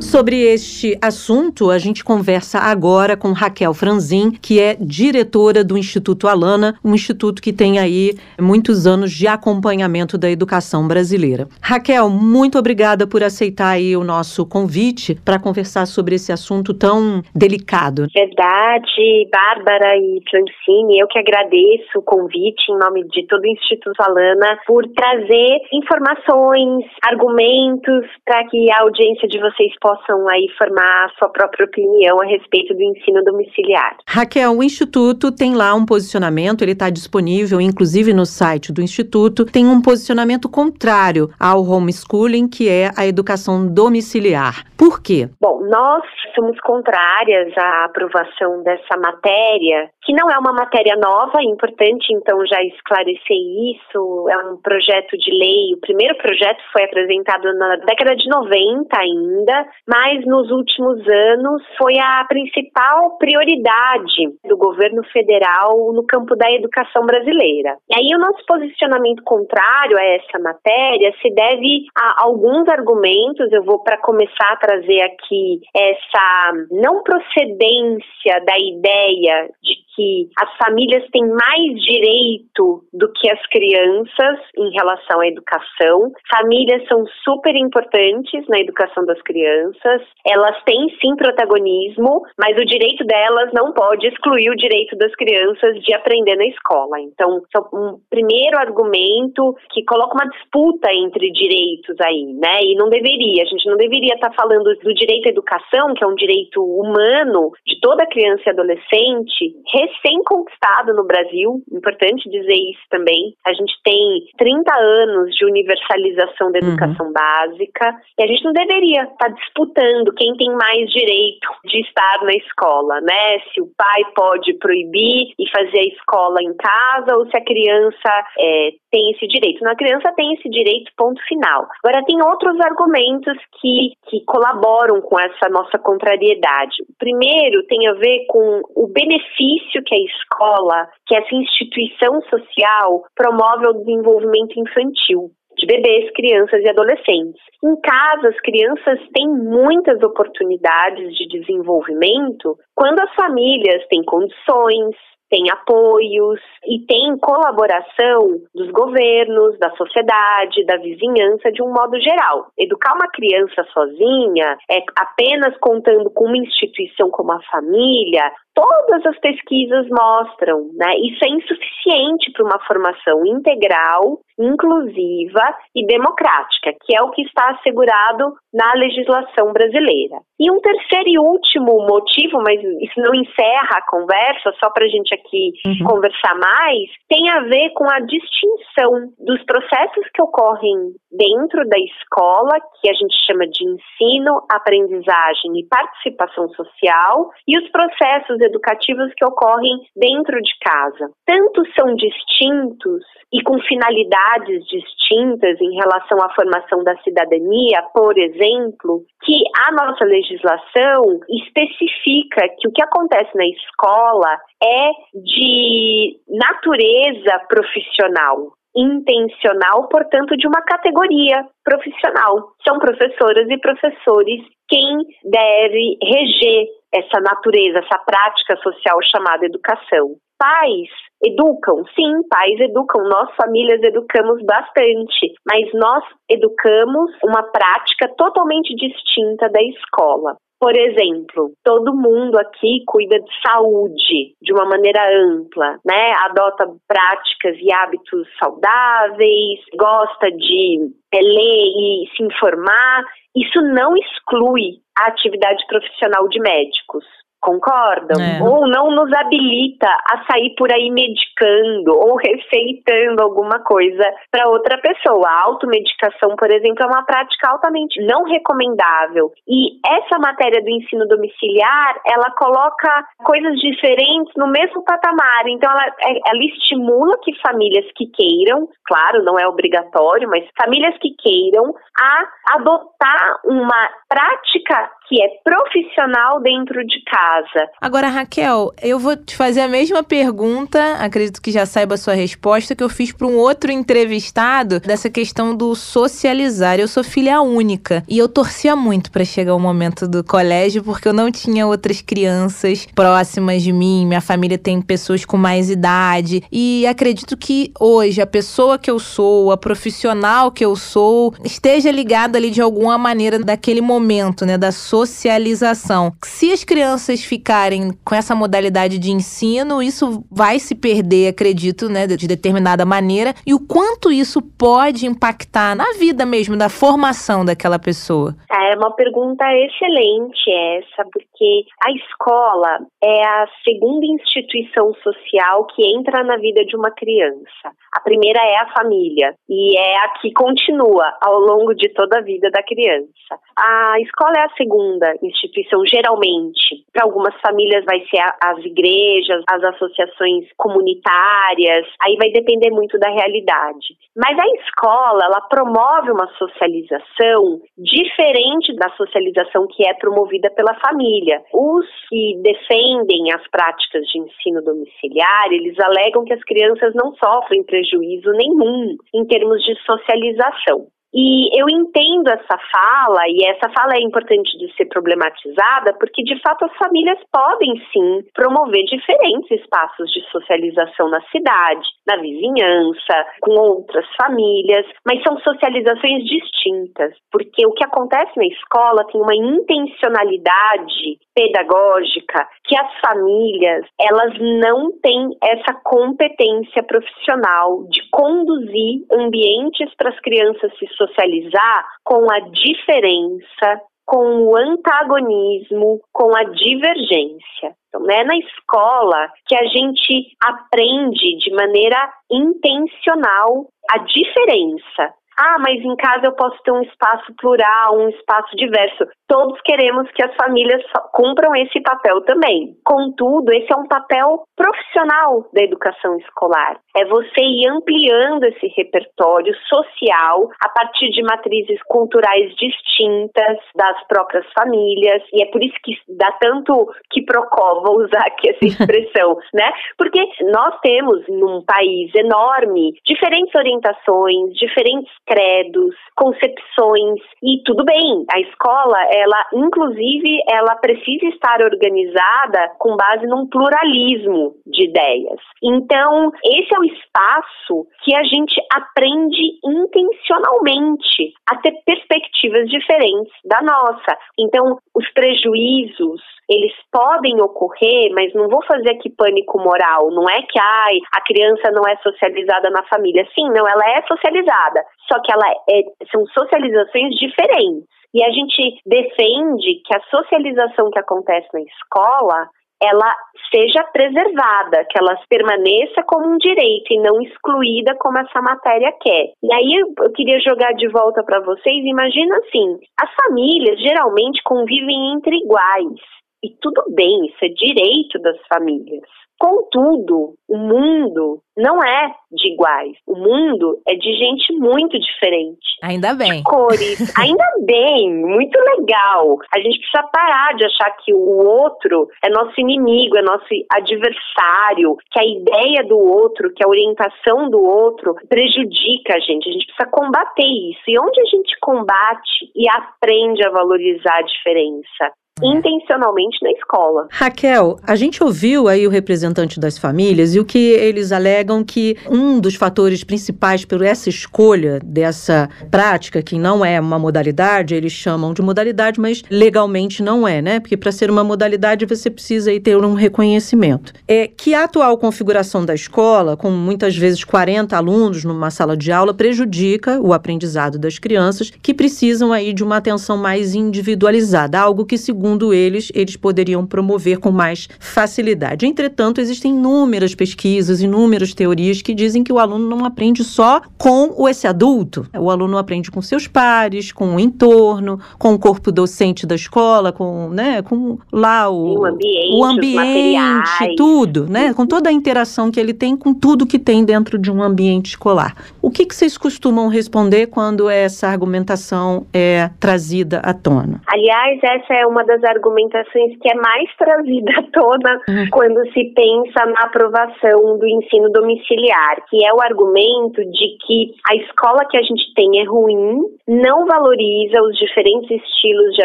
Speaker 3: Sobre este assunto, a gente conversa agora com Raquel Franzin, que é diretora do Instituto Alana, um instituto que tem aí muitos anos de acompanhamento da educação brasileira. Raquel, muito obrigada por aceitar aí o nosso convite para conversar sobre esse assunto tão delicado.
Speaker 5: Verdade, Bárbara e Francine, eu que agradeço o convite em nome de todo o Instituto Alana por trazer informações, argumentos para que a audiência de vocês possa possam aí formar a sua própria opinião a respeito do ensino domiciliar.
Speaker 3: Raquel, o Instituto tem lá um posicionamento, ele está disponível, inclusive no site do Instituto, tem um posicionamento contrário ao homeschooling, que é a educação domiciliar. Por quê?
Speaker 5: Bom, nós somos contrárias à aprovação dessa matéria, que não é uma matéria nova, é importante então já esclarecer isso. É um projeto de lei, o primeiro projeto foi apresentado na década de 90 ainda, mas nos últimos anos foi a principal prioridade do governo federal no campo da educação brasileira. E aí o nosso posicionamento contrário a essa matéria se deve a alguns argumentos, eu vou para começar a trazer aqui essa não procedência da ideia de que as famílias têm mais direito do que as crianças em relação à educação. Famílias são super importantes na educação das crianças. Elas têm sim protagonismo, mas o direito delas não pode excluir o direito das crianças de aprender na escola. Então, um primeiro argumento que coloca uma disputa entre direitos aí, né? E não deveria, a gente não deveria estar falando do direito à educação, que é um direito humano de toda criança e adolescente, recém-conquistado no Brasil, importante dizer isso também. A gente tem 30 anos de universalização da uhum. educação uhum. básica e a gente não deveria estar tá disputando quem tem mais direito de estar na escola, né? Se o pai pode proibir e fazer a escola em casa ou se a criança é, tem esse direito. Não, a criança tem esse direito, ponto final. Agora, tem outros argumentos que, que colaboram com essa nossa contrariedade. O primeiro tem a ver com o benefício que a escola, que essa instituição social promove ao desenvolvimento infantil de bebês, crianças e adolescentes. Em casa, as crianças têm muitas oportunidades de desenvolvimento quando as famílias têm condições, tem apoios e tem colaboração dos governos, da sociedade, da vizinhança de um modo geral. Educar uma criança sozinha é apenas contando com uma instituição como a família todas as pesquisas mostram, né? Isso é insuficiente para uma formação integral, inclusiva e democrática, que é o que está assegurado na legislação brasileira. E um terceiro e último motivo, mas isso não encerra a conversa, só para a gente aqui uhum. conversar mais, tem a ver com a distinção dos processos que ocorrem dentro da escola, que a gente chama de ensino, aprendizagem e participação social, e os processos educativos que ocorrem dentro de casa. Tanto são distintos e com finalidades distintas em relação à formação da cidadania, por exemplo, que a nossa legislação especifica que o que acontece na escola é de natureza profissional intencional, portanto, de uma categoria profissional. São professoras e professores quem deve reger essa natureza, essa prática social chamada educação. Pais educam, sim, pais educam, nós famílias educamos bastante, mas nós educamos uma prática totalmente distinta da escola. Por exemplo, todo mundo aqui cuida de saúde de uma maneira ampla, né? Adota práticas e hábitos saudáveis, gosta de é, ler e se informar. Isso não exclui a atividade profissional de médicos. Concordam? É. Ou não nos habilita a sair por aí medicando ou receitando alguma coisa para outra pessoa. A automedicação, por exemplo, é uma prática altamente não recomendável. E essa matéria do ensino domiciliar, ela coloca coisas diferentes no mesmo patamar. Então, ela, é, ela estimula que famílias que queiram, claro, não é obrigatório, mas famílias que queiram, a adotar uma prática que é profissional dentro de casa.
Speaker 2: Agora, Raquel, eu vou te fazer a mesma pergunta, acredito que já saiba a sua resposta, que eu fiz para um outro entrevistado dessa questão do socializar. Eu sou filha única e eu torcia muito para chegar o momento do colégio porque eu não tinha outras crianças próximas de mim, minha família tem pessoas com mais idade e acredito que hoje a pessoa que eu sou, a profissional que eu sou, esteja ligada ali de alguma maneira daquele momento, né, da socialização socialização. Se as crianças ficarem com essa modalidade de ensino, isso vai se perder, acredito, né, de determinada maneira, e o quanto isso pode impactar na vida mesmo, da formação daquela pessoa?
Speaker 5: É uma pergunta excelente essa, porque a escola é a segunda instituição social que entra na vida de uma criança. A primeira é a família e é a que continua ao longo de toda a vida da criança. A escola é a segunda instituição, geralmente. Para algumas famílias vai ser as igrejas, as associações comunitárias, aí vai depender muito da realidade. Mas a escola, ela promove uma socialização diferente da socialização que é promovida pela família. Os que defendem as práticas de ensino domiciliar, eles alegam que as crianças não sofrem prejuízo nenhum em termos de socialização. E eu entendo essa fala, e essa fala é importante de ser problematizada, porque de fato as famílias podem sim promover diferentes espaços de socialização na cidade, na vizinhança, com outras famílias, mas são socializações distintas, porque o que acontece na escola tem uma intencionalidade pedagógica que as famílias, elas não têm essa competência profissional de conduzir ambientes para as crianças se socializar com a diferença com o antagonismo, com a divergência. Então, é na escola que a gente aprende de maneira intencional a diferença. Ah, mas em casa eu posso ter um espaço plural, um espaço diverso. Todos queremos que as famílias cumpram esse papel também. Contudo, esse é um papel profissional da educação escolar. É você ir ampliando esse repertório social a partir de matrizes culturais distintas das próprias famílias. E é por isso que dá tanto que procó, vou usar aqui essa expressão, né? Porque nós temos num país enorme diferentes orientações, diferentes credos, concepções e tudo bem. A escola, ela inclusive, ela precisa estar organizada com base num pluralismo de ideias. Então, esse é o espaço que a gente aprende intencionalmente a ter perspectivas diferentes da nossa. Então, os prejuízos, eles podem ocorrer, mas não vou fazer aqui pânico moral. Não é que ai, a criança não é socializada na família. Sim, não, ela é socializada. Só que ela é, são socializações diferentes. E a gente defende que a socialização que acontece na escola ela seja preservada, que ela permaneça como um direito e não excluída como essa matéria quer. E aí eu queria jogar de volta para vocês, imagina assim, as famílias geralmente convivem entre iguais. E tudo bem, isso é direito das famílias. Contudo, o mundo não é de iguais. O mundo é de gente muito diferente.
Speaker 2: Ainda bem.
Speaker 5: De cores. Ainda bem, muito legal. A gente precisa parar de achar que o outro é nosso inimigo, é nosso adversário, que a ideia do outro, que a orientação do outro prejudica a gente. A gente precisa combater isso. E onde a gente combate e aprende a valorizar a diferença? Intencionalmente na escola.
Speaker 3: Raquel, a gente ouviu aí o representante das famílias e o que eles alegam que um dos fatores principais por essa escolha dessa prática, que não é uma modalidade, eles chamam de modalidade, mas legalmente não é, né? Porque para ser uma modalidade você precisa aí ter um reconhecimento. É que a atual configuração da escola, com muitas vezes 40 alunos numa sala de aula, prejudica o aprendizado das crianças que precisam aí de uma atenção mais individualizada, algo que segundo segundo eles, eles poderiam promover com mais facilidade. Entretanto, existem inúmeras pesquisas, inúmeras teorias que dizem que o aluno não aprende só com esse adulto. O aluno aprende com seus pares, com o entorno, com o corpo docente da escola, com, né, com lá o,
Speaker 5: o ambiente,
Speaker 3: o ambiente tudo, né, com toda a interação que ele tem com tudo que tem dentro de um ambiente escolar. O que, que vocês costumam responder quando essa argumentação é trazida à tona?
Speaker 5: Aliás, essa é uma das argumentações que é mais trazida à tona uhum. quando se pensa na aprovação do ensino domiciliar, que é o argumento de que a escola que a gente tem é ruim, não valoriza os diferentes estilos de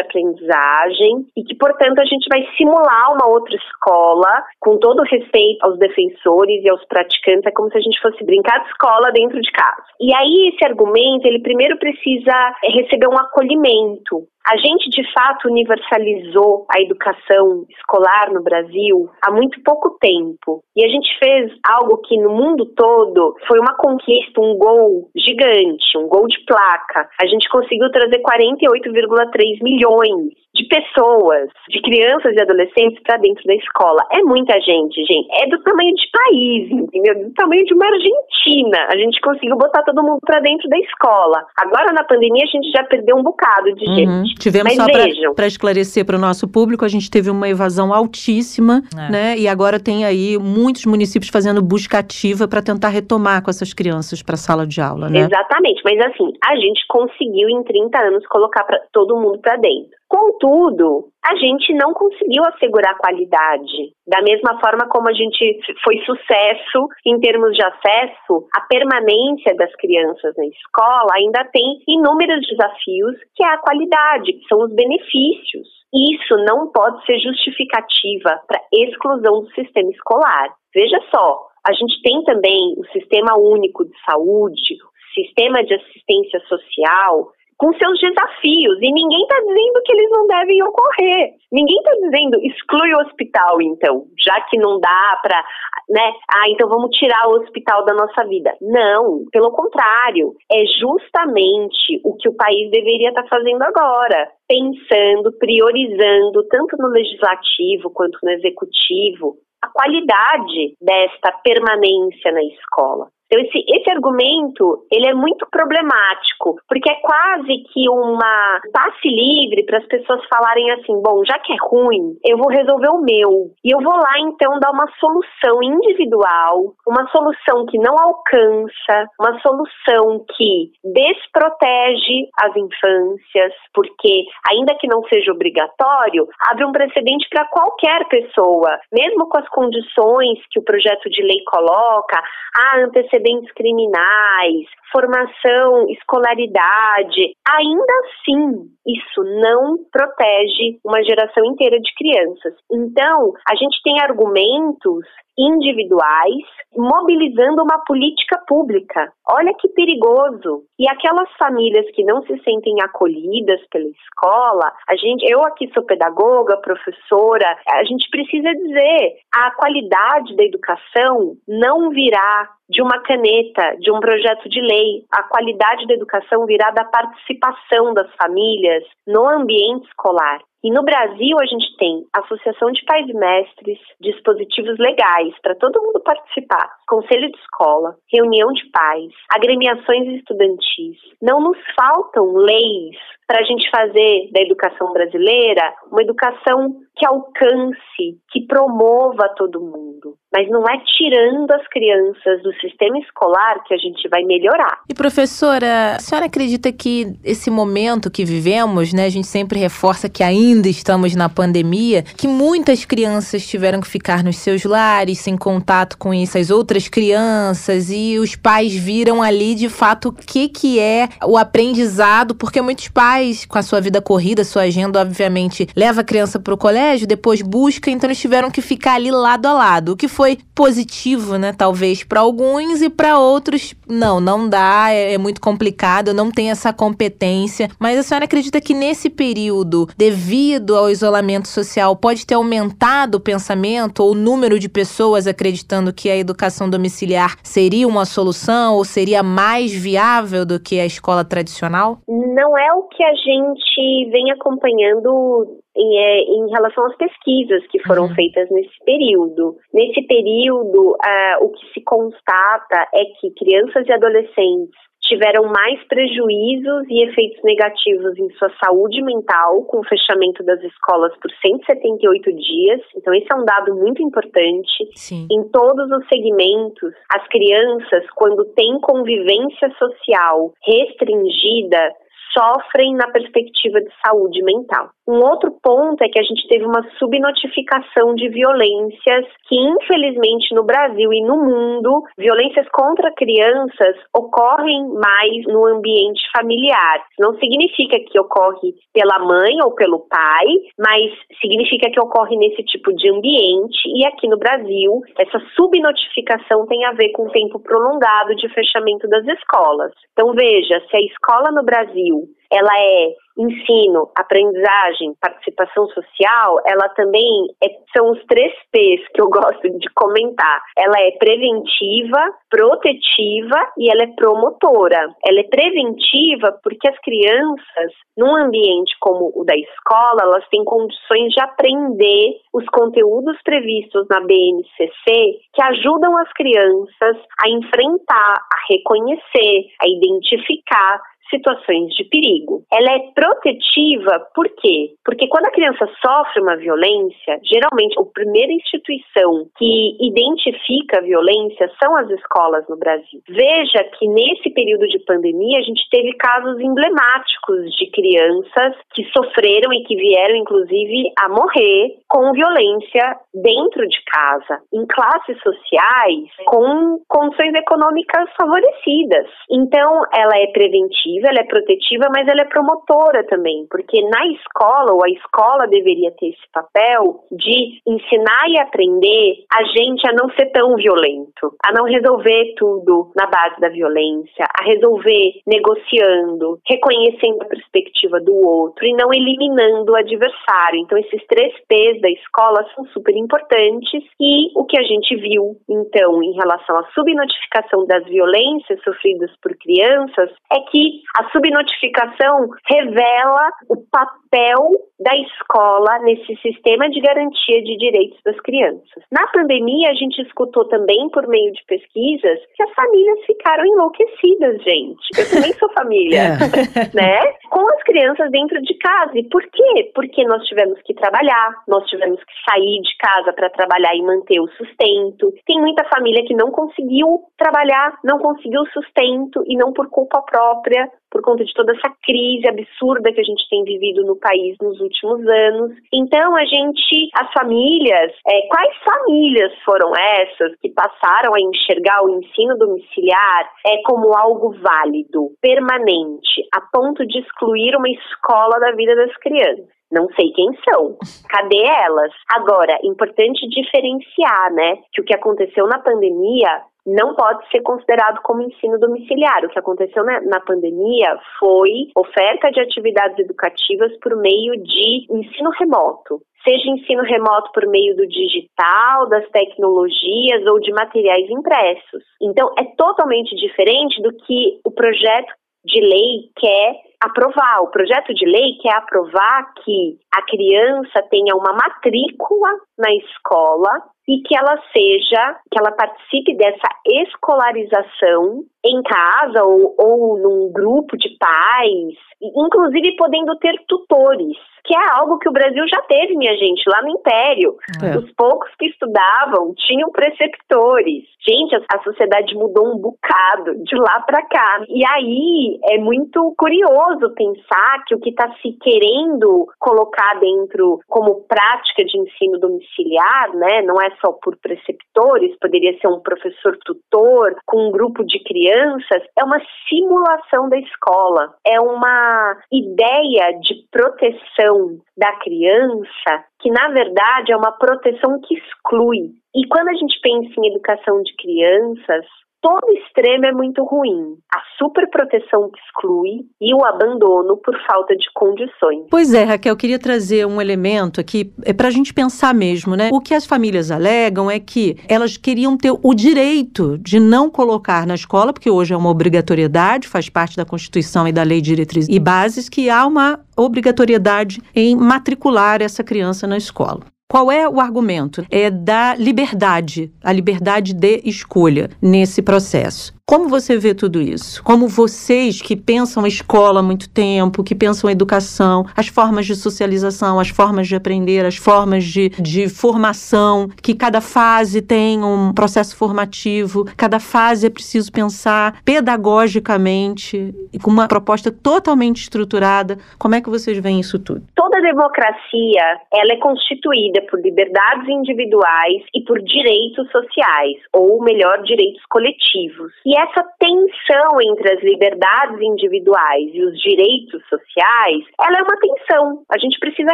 Speaker 5: aprendizagem e que, portanto, a gente vai simular uma outra escola com todo respeito aos defensores e aos praticantes, é como se a gente fosse brincar de escola dentro de casa. E aí esse argumento, ele primeiro precisa receber um acolhimento, a gente, de fato, universalizou a educação escolar no Brasil há muito pouco tempo. E a gente fez algo que no mundo todo foi uma conquista, um gol gigante, um gol de placa. A gente conseguiu trazer 48,3 milhões de pessoas, de crianças e adolescentes para dentro da escola. É muita gente, gente. É do tamanho de país, entendeu? Do tamanho de uma Argentina. A gente conseguiu botar todo mundo para dentro da escola. Agora na pandemia a gente já perdeu um bocado de uhum. gente.
Speaker 3: Tivemos Mas só para esclarecer para o nosso público, a gente teve uma evasão altíssima, é. né? E agora tem aí muitos municípios fazendo busca ativa para tentar retomar com essas crianças para a sala de aula, né?
Speaker 5: Exatamente. Mas assim, a gente conseguiu em 30 anos colocar pra, todo mundo para dentro. Contudo, a gente não conseguiu assegurar a qualidade. Da mesma forma como a gente foi sucesso em termos de acesso, a permanência das crianças na escola ainda tem inúmeros desafios, que é a qualidade, que são os benefícios. Isso não pode ser justificativa para exclusão do sistema escolar. Veja só, a gente tem também o Sistema Único de Saúde, o Sistema de Assistência Social, com seus desafios. E ninguém está dizendo que eles não devem ocorrer. Ninguém está dizendo exclui o hospital, então, já que não dá para, né? Ah, então vamos tirar o hospital da nossa vida. Não, pelo contrário, é justamente o que o país deveria estar tá fazendo agora pensando, priorizando, tanto no legislativo quanto no executivo, a qualidade desta permanência na escola. Então, esse, esse argumento, ele é muito problemático, porque é quase que uma passe livre para as pessoas falarem assim, bom, já que é ruim, eu vou resolver o meu. E eu vou lá, então, dar uma solução individual, uma solução que não alcança, uma solução que desprotege as infâncias, porque, ainda que não seja obrigatório, abre um precedente para qualquer pessoa, mesmo com as condições que o projeto de lei coloca, a antecedência antecedentes criminais, formação, escolaridade, ainda assim isso não protege uma geração inteira de crianças. Então, a gente tem argumentos individuais mobilizando uma política pública. Olha que perigoso. E aquelas famílias que não se sentem acolhidas pela escola, a gente, eu aqui sou pedagoga, professora, a gente precisa dizer, a qualidade da educação não virá de uma caneta, de um projeto de lei. A qualidade da educação virá da participação das famílias no ambiente escolar. E no Brasil a gente tem associação de pais e mestres, dispositivos legais para todo mundo participar, conselho de escola, reunião de pais, agremiações estudantis. Não nos faltam leis para a gente fazer da educação brasileira uma educação que alcance, que promova todo mundo. Mas não é tirando as crianças do sistema escolar que a gente vai melhorar.
Speaker 2: E professora, a senhora acredita que esse momento que vivemos, né, a gente sempre reforça que ainda estamos na pandemia, que muitas crianças tiveram que ficar nos seus lares, sem contato com essas outras crianças, e os pais viram ali de fato o que, que é o aprendizado, porque muitos pais, com a sua vida corrida, sua agenda, obviamente, leva a criança para o colégio colégio, depois busca, então eles tiveram que ficar ali lado a lado, o que foi positivo, né, talvez para alguns e para outros não, não dá, é, é, muito complicado, não tem essa competência. Mas a senhora acredita que nesse período, devido ao isolamento social, pode ter aumentado o pensamento ou o número de pessoas acreditando que a educação domiciliar seria uma solução ou seria mais viável do que a escola tradicional?
Speaker 5: Não é o que a gente vem acompanhando em, é, em, relação às pesquisas que foram uhum. feitas nesse período. Nesse período, uh, o que se constata é que crianças e adolescentes tiveram mais prejuízos e efeitos negativos em sua saúde mental com o fechamento das escolas por 178 dias. Então, esse é um dado muito importante.
Speaker 2: Sim.
Speaker 5: Em todos os segmentos, as crianças, quando têm convivência social restringida, sofrem na perspectiva de saúde mental. Um outro ponto é que a gente teve uma subnotificação de violências que, infelizmente, no Brasil e no mundo, violências contra crianças ocorrem mais no ambiente familiar. Não significa que ocorre pela mãe ou pelo pai, mas significa que ocorre nesse tipo de ambiente. E aqui no Brasil, essa subnotificação tem a ver com o tempo prolongado de fechamento das escolas. Então, veja, se a escola no Brasil ela é ensino, aprendizagem, participação social, ela também é, são os três P's que eu gosto de comentar. Ela é preventiva, protetiva e ela é promotora. Ela é preventiva porque as crianças, num ambiente como o da escola, elas têm condições de aprender os conteúdos previstos na BNCC que ajudam as crianças a enfrentar, a reconhecer, a identificar situações de perigo. Ela é protetiva por quê? Porque quando a criança sofre uma violência, geralmente a primeira instituição que identifica a violência são as escolas no Brasil. Veja que nesse período de pandemia a gente teve casos emblemáticos de crianças que sofreram e que vieram inclusive a morrer com violência dentro de casa, em classes sociais com condições econômicas favorecidas. Então, ela é preventiva ela é protetiva, mas ela é promotora também, porque na escola, ou a escola deveria ter esse papel de ensinar e aprender a gente a não ser tão violento, a não resolver tudo na base da violência, a resolver negociando, reconhecendo a perspectiva do outro e não eliminando o adversário. Então, esses três P's da escola são super importantes e o que a gente viu, então, em relação à subnotificação das violências sofridas por crianças é que a subnotificação revela o papel da escola nesse sistema de garantia de direitos das crianças. Na pandemia, a gente escutou também, por meio de pesquisas, que as famílias ficaram enlouquecidas, gente. Eu também sou família, é. né? Com as crianças dentro de casa. E por quê? Porque nós tivemos que trabalhar, nós tivemos que sair de casa para trabalhar e manter o sustento. Tem muita família que não conseguiu trabalhar, não conseguiu sustento e não por culpa própria, por conta de toda essa crise absurda que a gente tem vivido no país nos últimos anos. Então, a gente, as famílias, é, quais famílias foram essas que passaram a enxergar o ensino domiciliar é, como algo válido, permanente, a ponto de excluir uma escola da vida das crianças? Não sei quem são. Cadê elas? Agora, importante diferenciar, né? Que o que aconteceu na pandemia não pode ser considerado como ensino domiciliar. O que aconteceu na, na, pandemia foi oferta de atividades educativas por meio de ensino remoto. Seja ensino remoto por meio do digital, das tecnologias ou de materiais impressos. Então, é totalmente diferente do que o projeto de lei quer aprovar. O projeto de lei quer aprovar que a criança tenha uma matrícula na escola e que ela seja, que ela participe dessa escolarização em casa ou, ou num grupo de pais, inclusive podendo ter tutores que é algo que o Brasil já teve, minha gente, lá no Império. É. Os poucos que estudavam tinham preceptores. Gente, a, a sociedade mudou um bocado de lá para cá. E aí é muito curioso pensar que o que está se querendo colocar dentro como prática de ensino domiciliar, né, não é só por preceptores, poderia ser um professor tutor com um grupo de crianças, é uma simulação da escola, é uma ideia de proteção proteção da criança, que na verdade é uma proteção que exclui. E quando a gente pensa em educação de crianças, todo extremo é muito ruim. A superproteção que exclui e o abandono por falta de condições.
Speaker 3: Pois é, Raquel, eu queria trazer um elemento aqui é para a gente pensar mesmo, né? O que as famílias alegam é que elas queriam ter o direito de não colocar na escola, porque hoje é uma obrigatoriedade, faz parte da Constituição e da Lei de Diretrizes e Bases, que há uma obrigatoriedade em matricular essa criança na escola. Qual é o argumento? É da liberdade, a liberdade de escolha nesse processo. Como você vê tudo isso? Como vocês que pensam a escola há muito tempo, que pensam a educação, as formas de socialização, as formas de aprender, as formas de, de formação, que cada fase tem um processo formativo, cada fase é preciso pensar pedagogicamente, com uma proposta totalmente estruturada. Como é que vocês veem isso tudo?
Speaker 5: Toda democracia, ela é constituída por liberdades individuais e por direitos sociais, ou melhor, direitos coletivos. E e essa tensão entre as liberdades individuais e os direitos sociais, ela é uma tensão. A gente precisa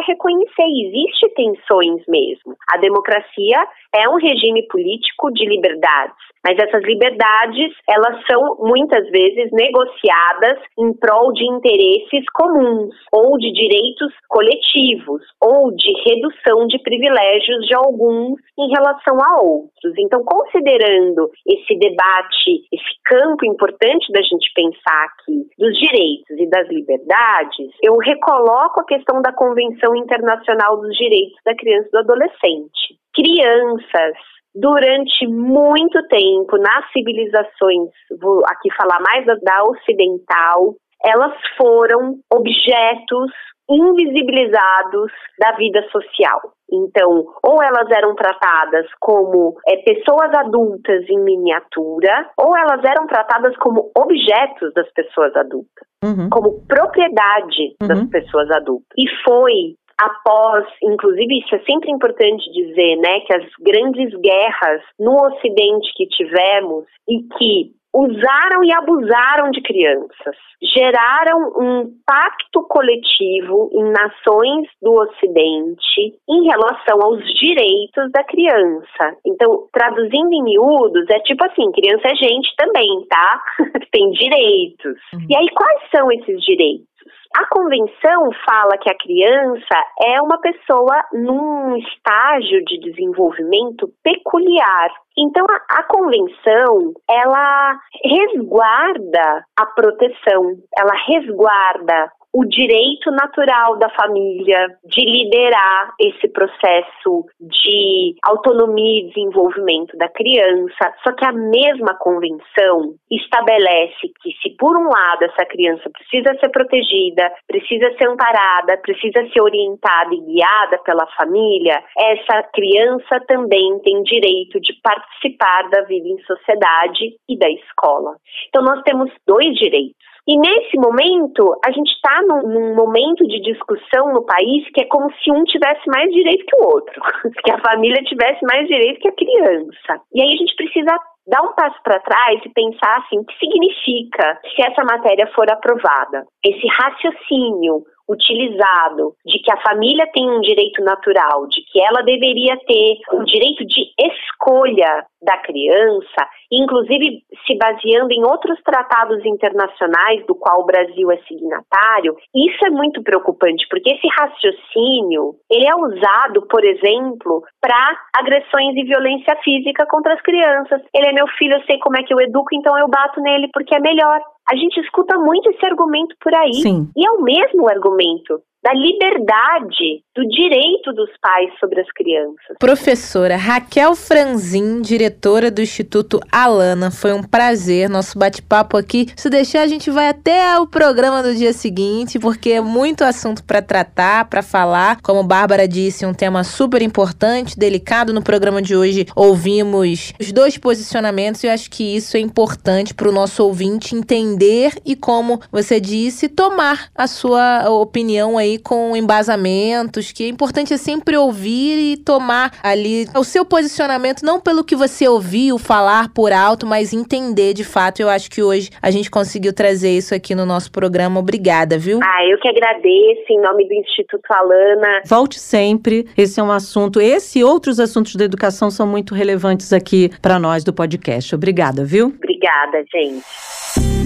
Speaker 5: reconhecer, existe tensões mesmo. A democracia é um regime político de liberdades, mas essas liberdades, elas são muitas vezes negociadas em prol de interesses comuns ou de direitos coletivos ou de redução de privilégios de alguns em relação a outros. Então, considerando esse debate, esse campo importante da gente pensar aqui dos direitos e das liberdades, eu recoloco a questão da Convenção Internacional dos Direitos da Criança e do Adolescente. Crianças durante muito tempo nas civilizações, vou aqui falar mais da, ocidental, elas foram objetos invisibilizados da vida social. Então, ou elas eram tratadas como é, pessoas adultas em miniatura, ou elas eram tratadas como objetos das pessoas adultas, uhum. como propriedade uhum. das pessoas adultas. E foi após, inclusive isso é sempre importante dizer, né, que as grandes guerras no Ocidente que tivemos e que usaram e abusaram de crianças, geraram um pacto coletivo em nações do Ocidente em relação aos direitos da criança. Então, traduzindo em miúdos, é tipo assim: criança é gente também, tá? Tem direitos. Uhum. E aí, quais são esses direitos? A convenção fala que a criança é uma pessoa num estágio de desenvolvimento peculiar. Então, a, a, convenção, ela resguarda a proteção, ela resguarda o direito natural da família de liderar esse processo de autonomia e desenvolvimento da criança. Só que a mesma convenção estabelece que, se por um lado essa criança precisa ser protegida, precisa ser amparada, precisa ser orientada e guiada pela família, essa criança também tem direito de participar da vida em sociedade e da escola. Então, nós temos dois direitos e nesse momento, a gente está num, num, momento de discussão no país que é como se um tivesse mais direito que o outro, que a família tivesse mais direito que a criança. E aí a gente precisa dar um passo para trás e pensar assim, o que significa se essa matéria for aprovada? Esse raciocínio utilizado de que a família tem um direito natural, de que ela deveria ter o direito de escolha da criança, inclusive se baseando em outros tratados internacionais do qual o Brasil é signatário, isso é muito preocupante, porque esse raciocínio, ele é usado, por exemplo, para agressões e violência física contra as crianças. Ele é meu filho, eu sei como é que eu educo, então eu bato nele porque é melhor. A gente escuta muito esse argumento por aí.
Speaker 3: Sim.
Speaker 5: E é o mesmo argumento da liberdade, do direito dos pais sobre as crianças.
Speaker 2: Professora Raquel Franzin, diretora do Instituto Alana, foi um prazer nosso bate-papo aqui. Se deixar, a gente vai até o programa do dia seguinte, porque é muito assunto para tratar, para falar. Como Bárbara disse, um tema super importante, delicado. No programa de hoje, ouvimos os dois posicionamentos e eu acho que isso é importante para o nosso ouvinte entender e, como você disse, tomar a sua opinião aí aí com embasamentos, que é importante é sempre ouvir e tomar ali o seu posicionamento, não pelo que você ouviu falar por alto, mas entender de fato. Eu acho que hoje a gente conseguiu trazer isso aqui no nosso programa. Obrigada, viu?
Speaker 5: Ah, eu que agradeço em nome do Instituto Alana.
Speaker 3: Volte sempre. Esse é um assunto, esse e outros assuntos da educação são muito relevantes aqui para nós do podcast. Obrigada, viu?
Speaker 5: Obrigada, gente.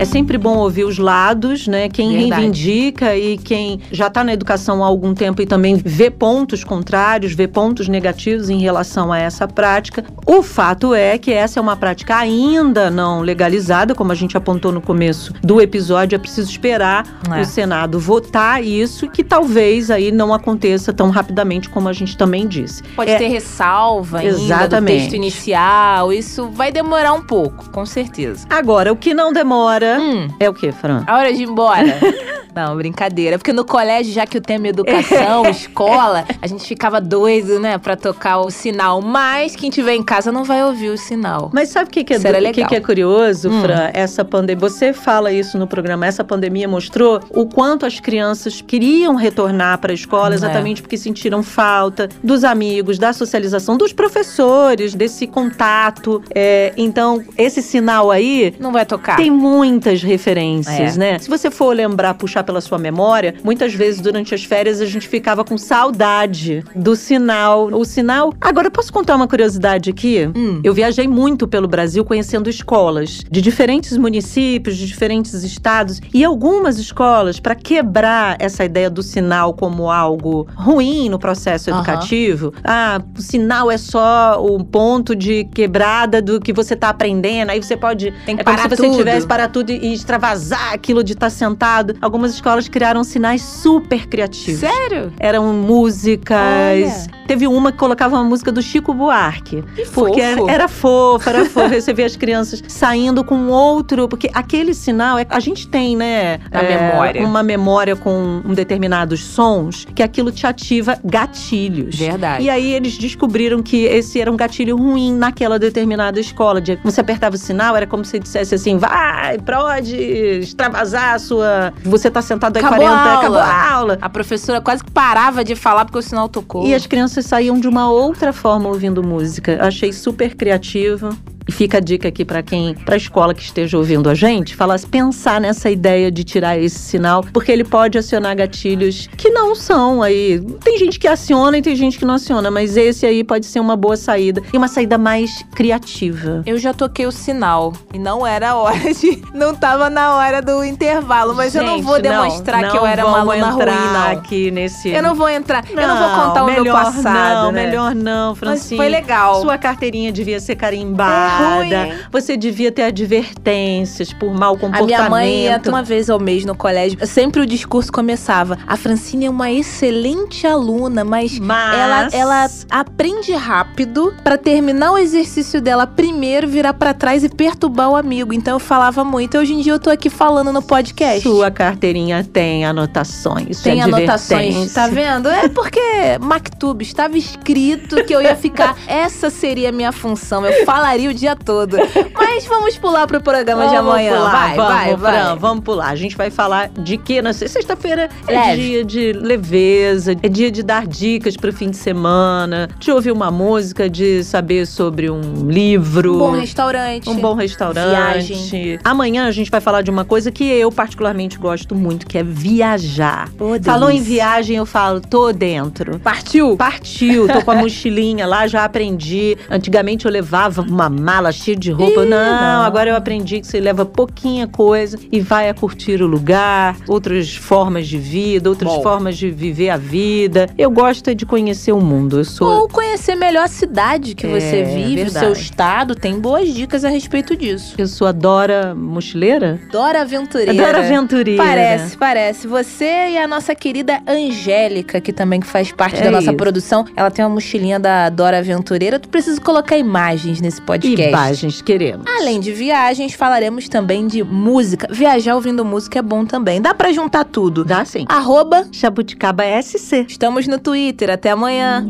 Speaker 3: É sempre bom ouvir os lados, né? Quem Verdade. reivindica e quem já está na educação há algum tempo e também vê pontos contrários, vê pontos negativos em relação a essa prática. O fato é que essa é uma prática ainda não legalizada, como a gente apontou no começo do episódio. É preciso esperar é. o Senado votar isso, que talvez aí não aconteça tão rapidamente como a gente também disse.
Speaker 2: Pode
Speaker 3: é,
Speaker 2: ter ressalva ainda do texto inicial. Isso vai demorar um pouco, com certeza.
Speaker 3: Agora, o que não demora hum. é o que, Fran?
Speaker 2: A hora de ir embora. Não, brincadeira. Porque no colégio, já que o tema é educação, escola, a gente ficava doido, né, pra tocar o sinal. Mas quem tiver em casa não vai ouvir o sinal.
Speaker 3: Mas sabe o que, que, é, do, que, que é curioso, hum. Fran? Essa pandemia. Você fala isso no programa. Essa pandemia mostrou o quanto as crianças queriam retornar para a escola, é. exatamente é. porque sentiram falta dos amigos, da socialização, dos professores, desse contato. É, então, esse sinal aí.
Speaker 2: Não vai tocar.
Speaker 3: Tem muito muitas referências, é. né? Se você for lembrar, puxar pela sua memória, muitas vezes durante as férias a gente ficava com saudade do sinal. O sinal. Agora, eu posso contar uma curiosidade aqui? Hum. Eu viajei muito pelo Brasil conhecendo escolas de diferentes municípios, de diferentes estados. E algumas escolas, para quebrar essa ideia do sinal como algo ruim no processo educativo, uhum. ah, o sinal é só o ponto de quebrada do que você está aprendendo. Aí você pode.
Speaker 2: Tem que é parar como se você tivesse
Speaker 3: para tudo e extravasar aquilo de estar tá sentado. Algumas escolas criaram sinais super criativos.
Speaker 2: Sério?
Speaker 3: Eram músicas. Olha. Teve uma que colocava uma música do Chico Buarque.
Speaker 2: Que
Speaker 3: porque
Speaker 2: fofo.
Speaker 3: Era, era fofo, era fofo. Você vê as crianças saindo com outro. Porque aquele sinal, é, a gente tem, né?
Speaker 2: Na é, memória.
Speaker 3: Uma memória com um determinados sons, que aquilo te ativa gatilhos.
Speaker 2: Verdade.
Speaker 3: E aí eles descobriram que esse era um gatilho ruim naquela determinada escola. De, você apertava o sinal, era como se dissesse assim: vai, pode extravasar a sua. Você tá sentado aí
Speaker 2: acabou
Speaker 3: 40,
Speaker 2: a
Speaker 3: acabou a aula.
Speaker 2: A professora quase que parava de falar porque o sinal tocou.
Speaker 3: E as crianças saíam de uma outra forma ouvindo música. Achei super criativo. E fica a dica aqui para quem, para a escola que esteja ouvindo a gente, falar, pensar nessa ideia de tirar esse sinal, porque ele pode acionar gatilhos que não são aí. Tem gente que aciona e tem gente que não aciona, mas esse aí pode ser uma boa saída e uma saída mais criativa.
Speaker 2: Eu já toquei o sinal e não era a hora de. Não tava na hora do intervalo, mas
Speaker 3: gente,
Speaker 2: eu não vou demonstrar
Speaker 3: não,
Speaker 2: que eu era uma aluna ruim, não.
Speaker 3: aqui nesse.
Speaker 2: Eu não vou entrar. Não, eu não vou contar o meu passado.
Speaker 3: Não,
Speaker 2: né?
Speaker 3: melhor não, Francine.
Speaker 2: Mas foi legal.
Speaker 3: Sua carteirinha devia ser carimbada.
Speaker 2: É ruim.
Speaker 3: Você devia ter advertências por mau comportamento.
Speaker 2: A minha mãe ia uma vez ao mês no colégio. Sempre o discurso começava. A Francine é uma excelente aluna, mas,
Speaker 3: Mas...
Speaker 2: Ela, ela aprende rápido para terminar o exercício dela primeiro, virar para trás e perturbar o amigo. Então eu falava muito. Hoje em dia eu tô aqui falando no podcast.
Speaker 3: Sua carteirinha tem anotações.
Speaker 2: Tem anotações, tá vendo? É porque Mactub estava escrito que eu ia ficar. Essa seria a minha função. Eu falaria o dia todo. Mas vamos pular pro programa
Speaker 3: vamos
Speaker 2: de amanhã.
Speaker 3: Pular,
Speaker 2: vai,
Speaker 3: vamos,
Speaker 2: vai, vai.
Speaker 3: Fran, vamos pular. A gente vai falar de quê? Na sexta-feira é
Speaker 2: Leve.
Speaker 3: dia de leveza, é dia de dar dicas pro fim de semana, de ouvir uma música, de saber sobre um livro.
Speaker 2: Um bom restaurante.
Speaker 3: Um bom restaurante.
Speaker 2: Viagem.
Speaker 3: Amanhã a gente vai falar de uma coisa que eu particularmente gosto muito, que é viajar.
Speaker 2: Pô,
Speaker 3: Falou em viagem, eu falo, tô dentro.
Speaker 2: Partiu?
Speaker 3: Partiu, tô com a mochilinha lá, já aprendi. Antigamente eu levava uma mala cheia de roupa.
Speaker 2: Ih,
Speaker 3: não,
Speaker 2: não.
Speaker 3: agora eu aprendi que você leva pouquinha coisa e vai a curtir o lugar, outras formas de vida, outras
Speaker 2: Bom.
Speaker 3: formas de viver a vida. Eu gosto é de conhecer o mundo. Eu sou.
Speaker 2: Ou conhecer melhor a cidade que
Speaker 3: É,
Speaker 2: você vive, o seu estado. Tem boas dicas a respeito disso.
Speaker 3: Eu sou a Dora Mochileira?
Speaker 2: Dora Aventureira.
Speaker 3: Dora Aventureira.
Speaker 2: Parece, parece. Você e a nossa querida Angélica, que também faz parte
Speaker 3: É
Speaker 2: da nossa
Speaker 3: isso.
Speaker 2: produção, ela tem uma mochilinha da Dora Aventureira. Tu precisa colocar imagens nesse podcast.
Speaker 3: Imagens, queremos.
Speaker 2: Além de viagens, falaremos também de música. Viajar ouvindo música é bom também. Dá pra juntar tudo.
Speaker 3: Dá sim.
Speaker 2: Arroba,
Speaker 3: Jabuticaba SC.
Speaker 2: estamos no Twitter. Até amanhã.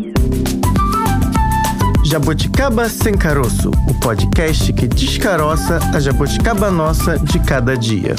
Speaker 1: Jabuticaba Sem Caroço, o podcast que descaroça a jabuticaba nossa de cada dia.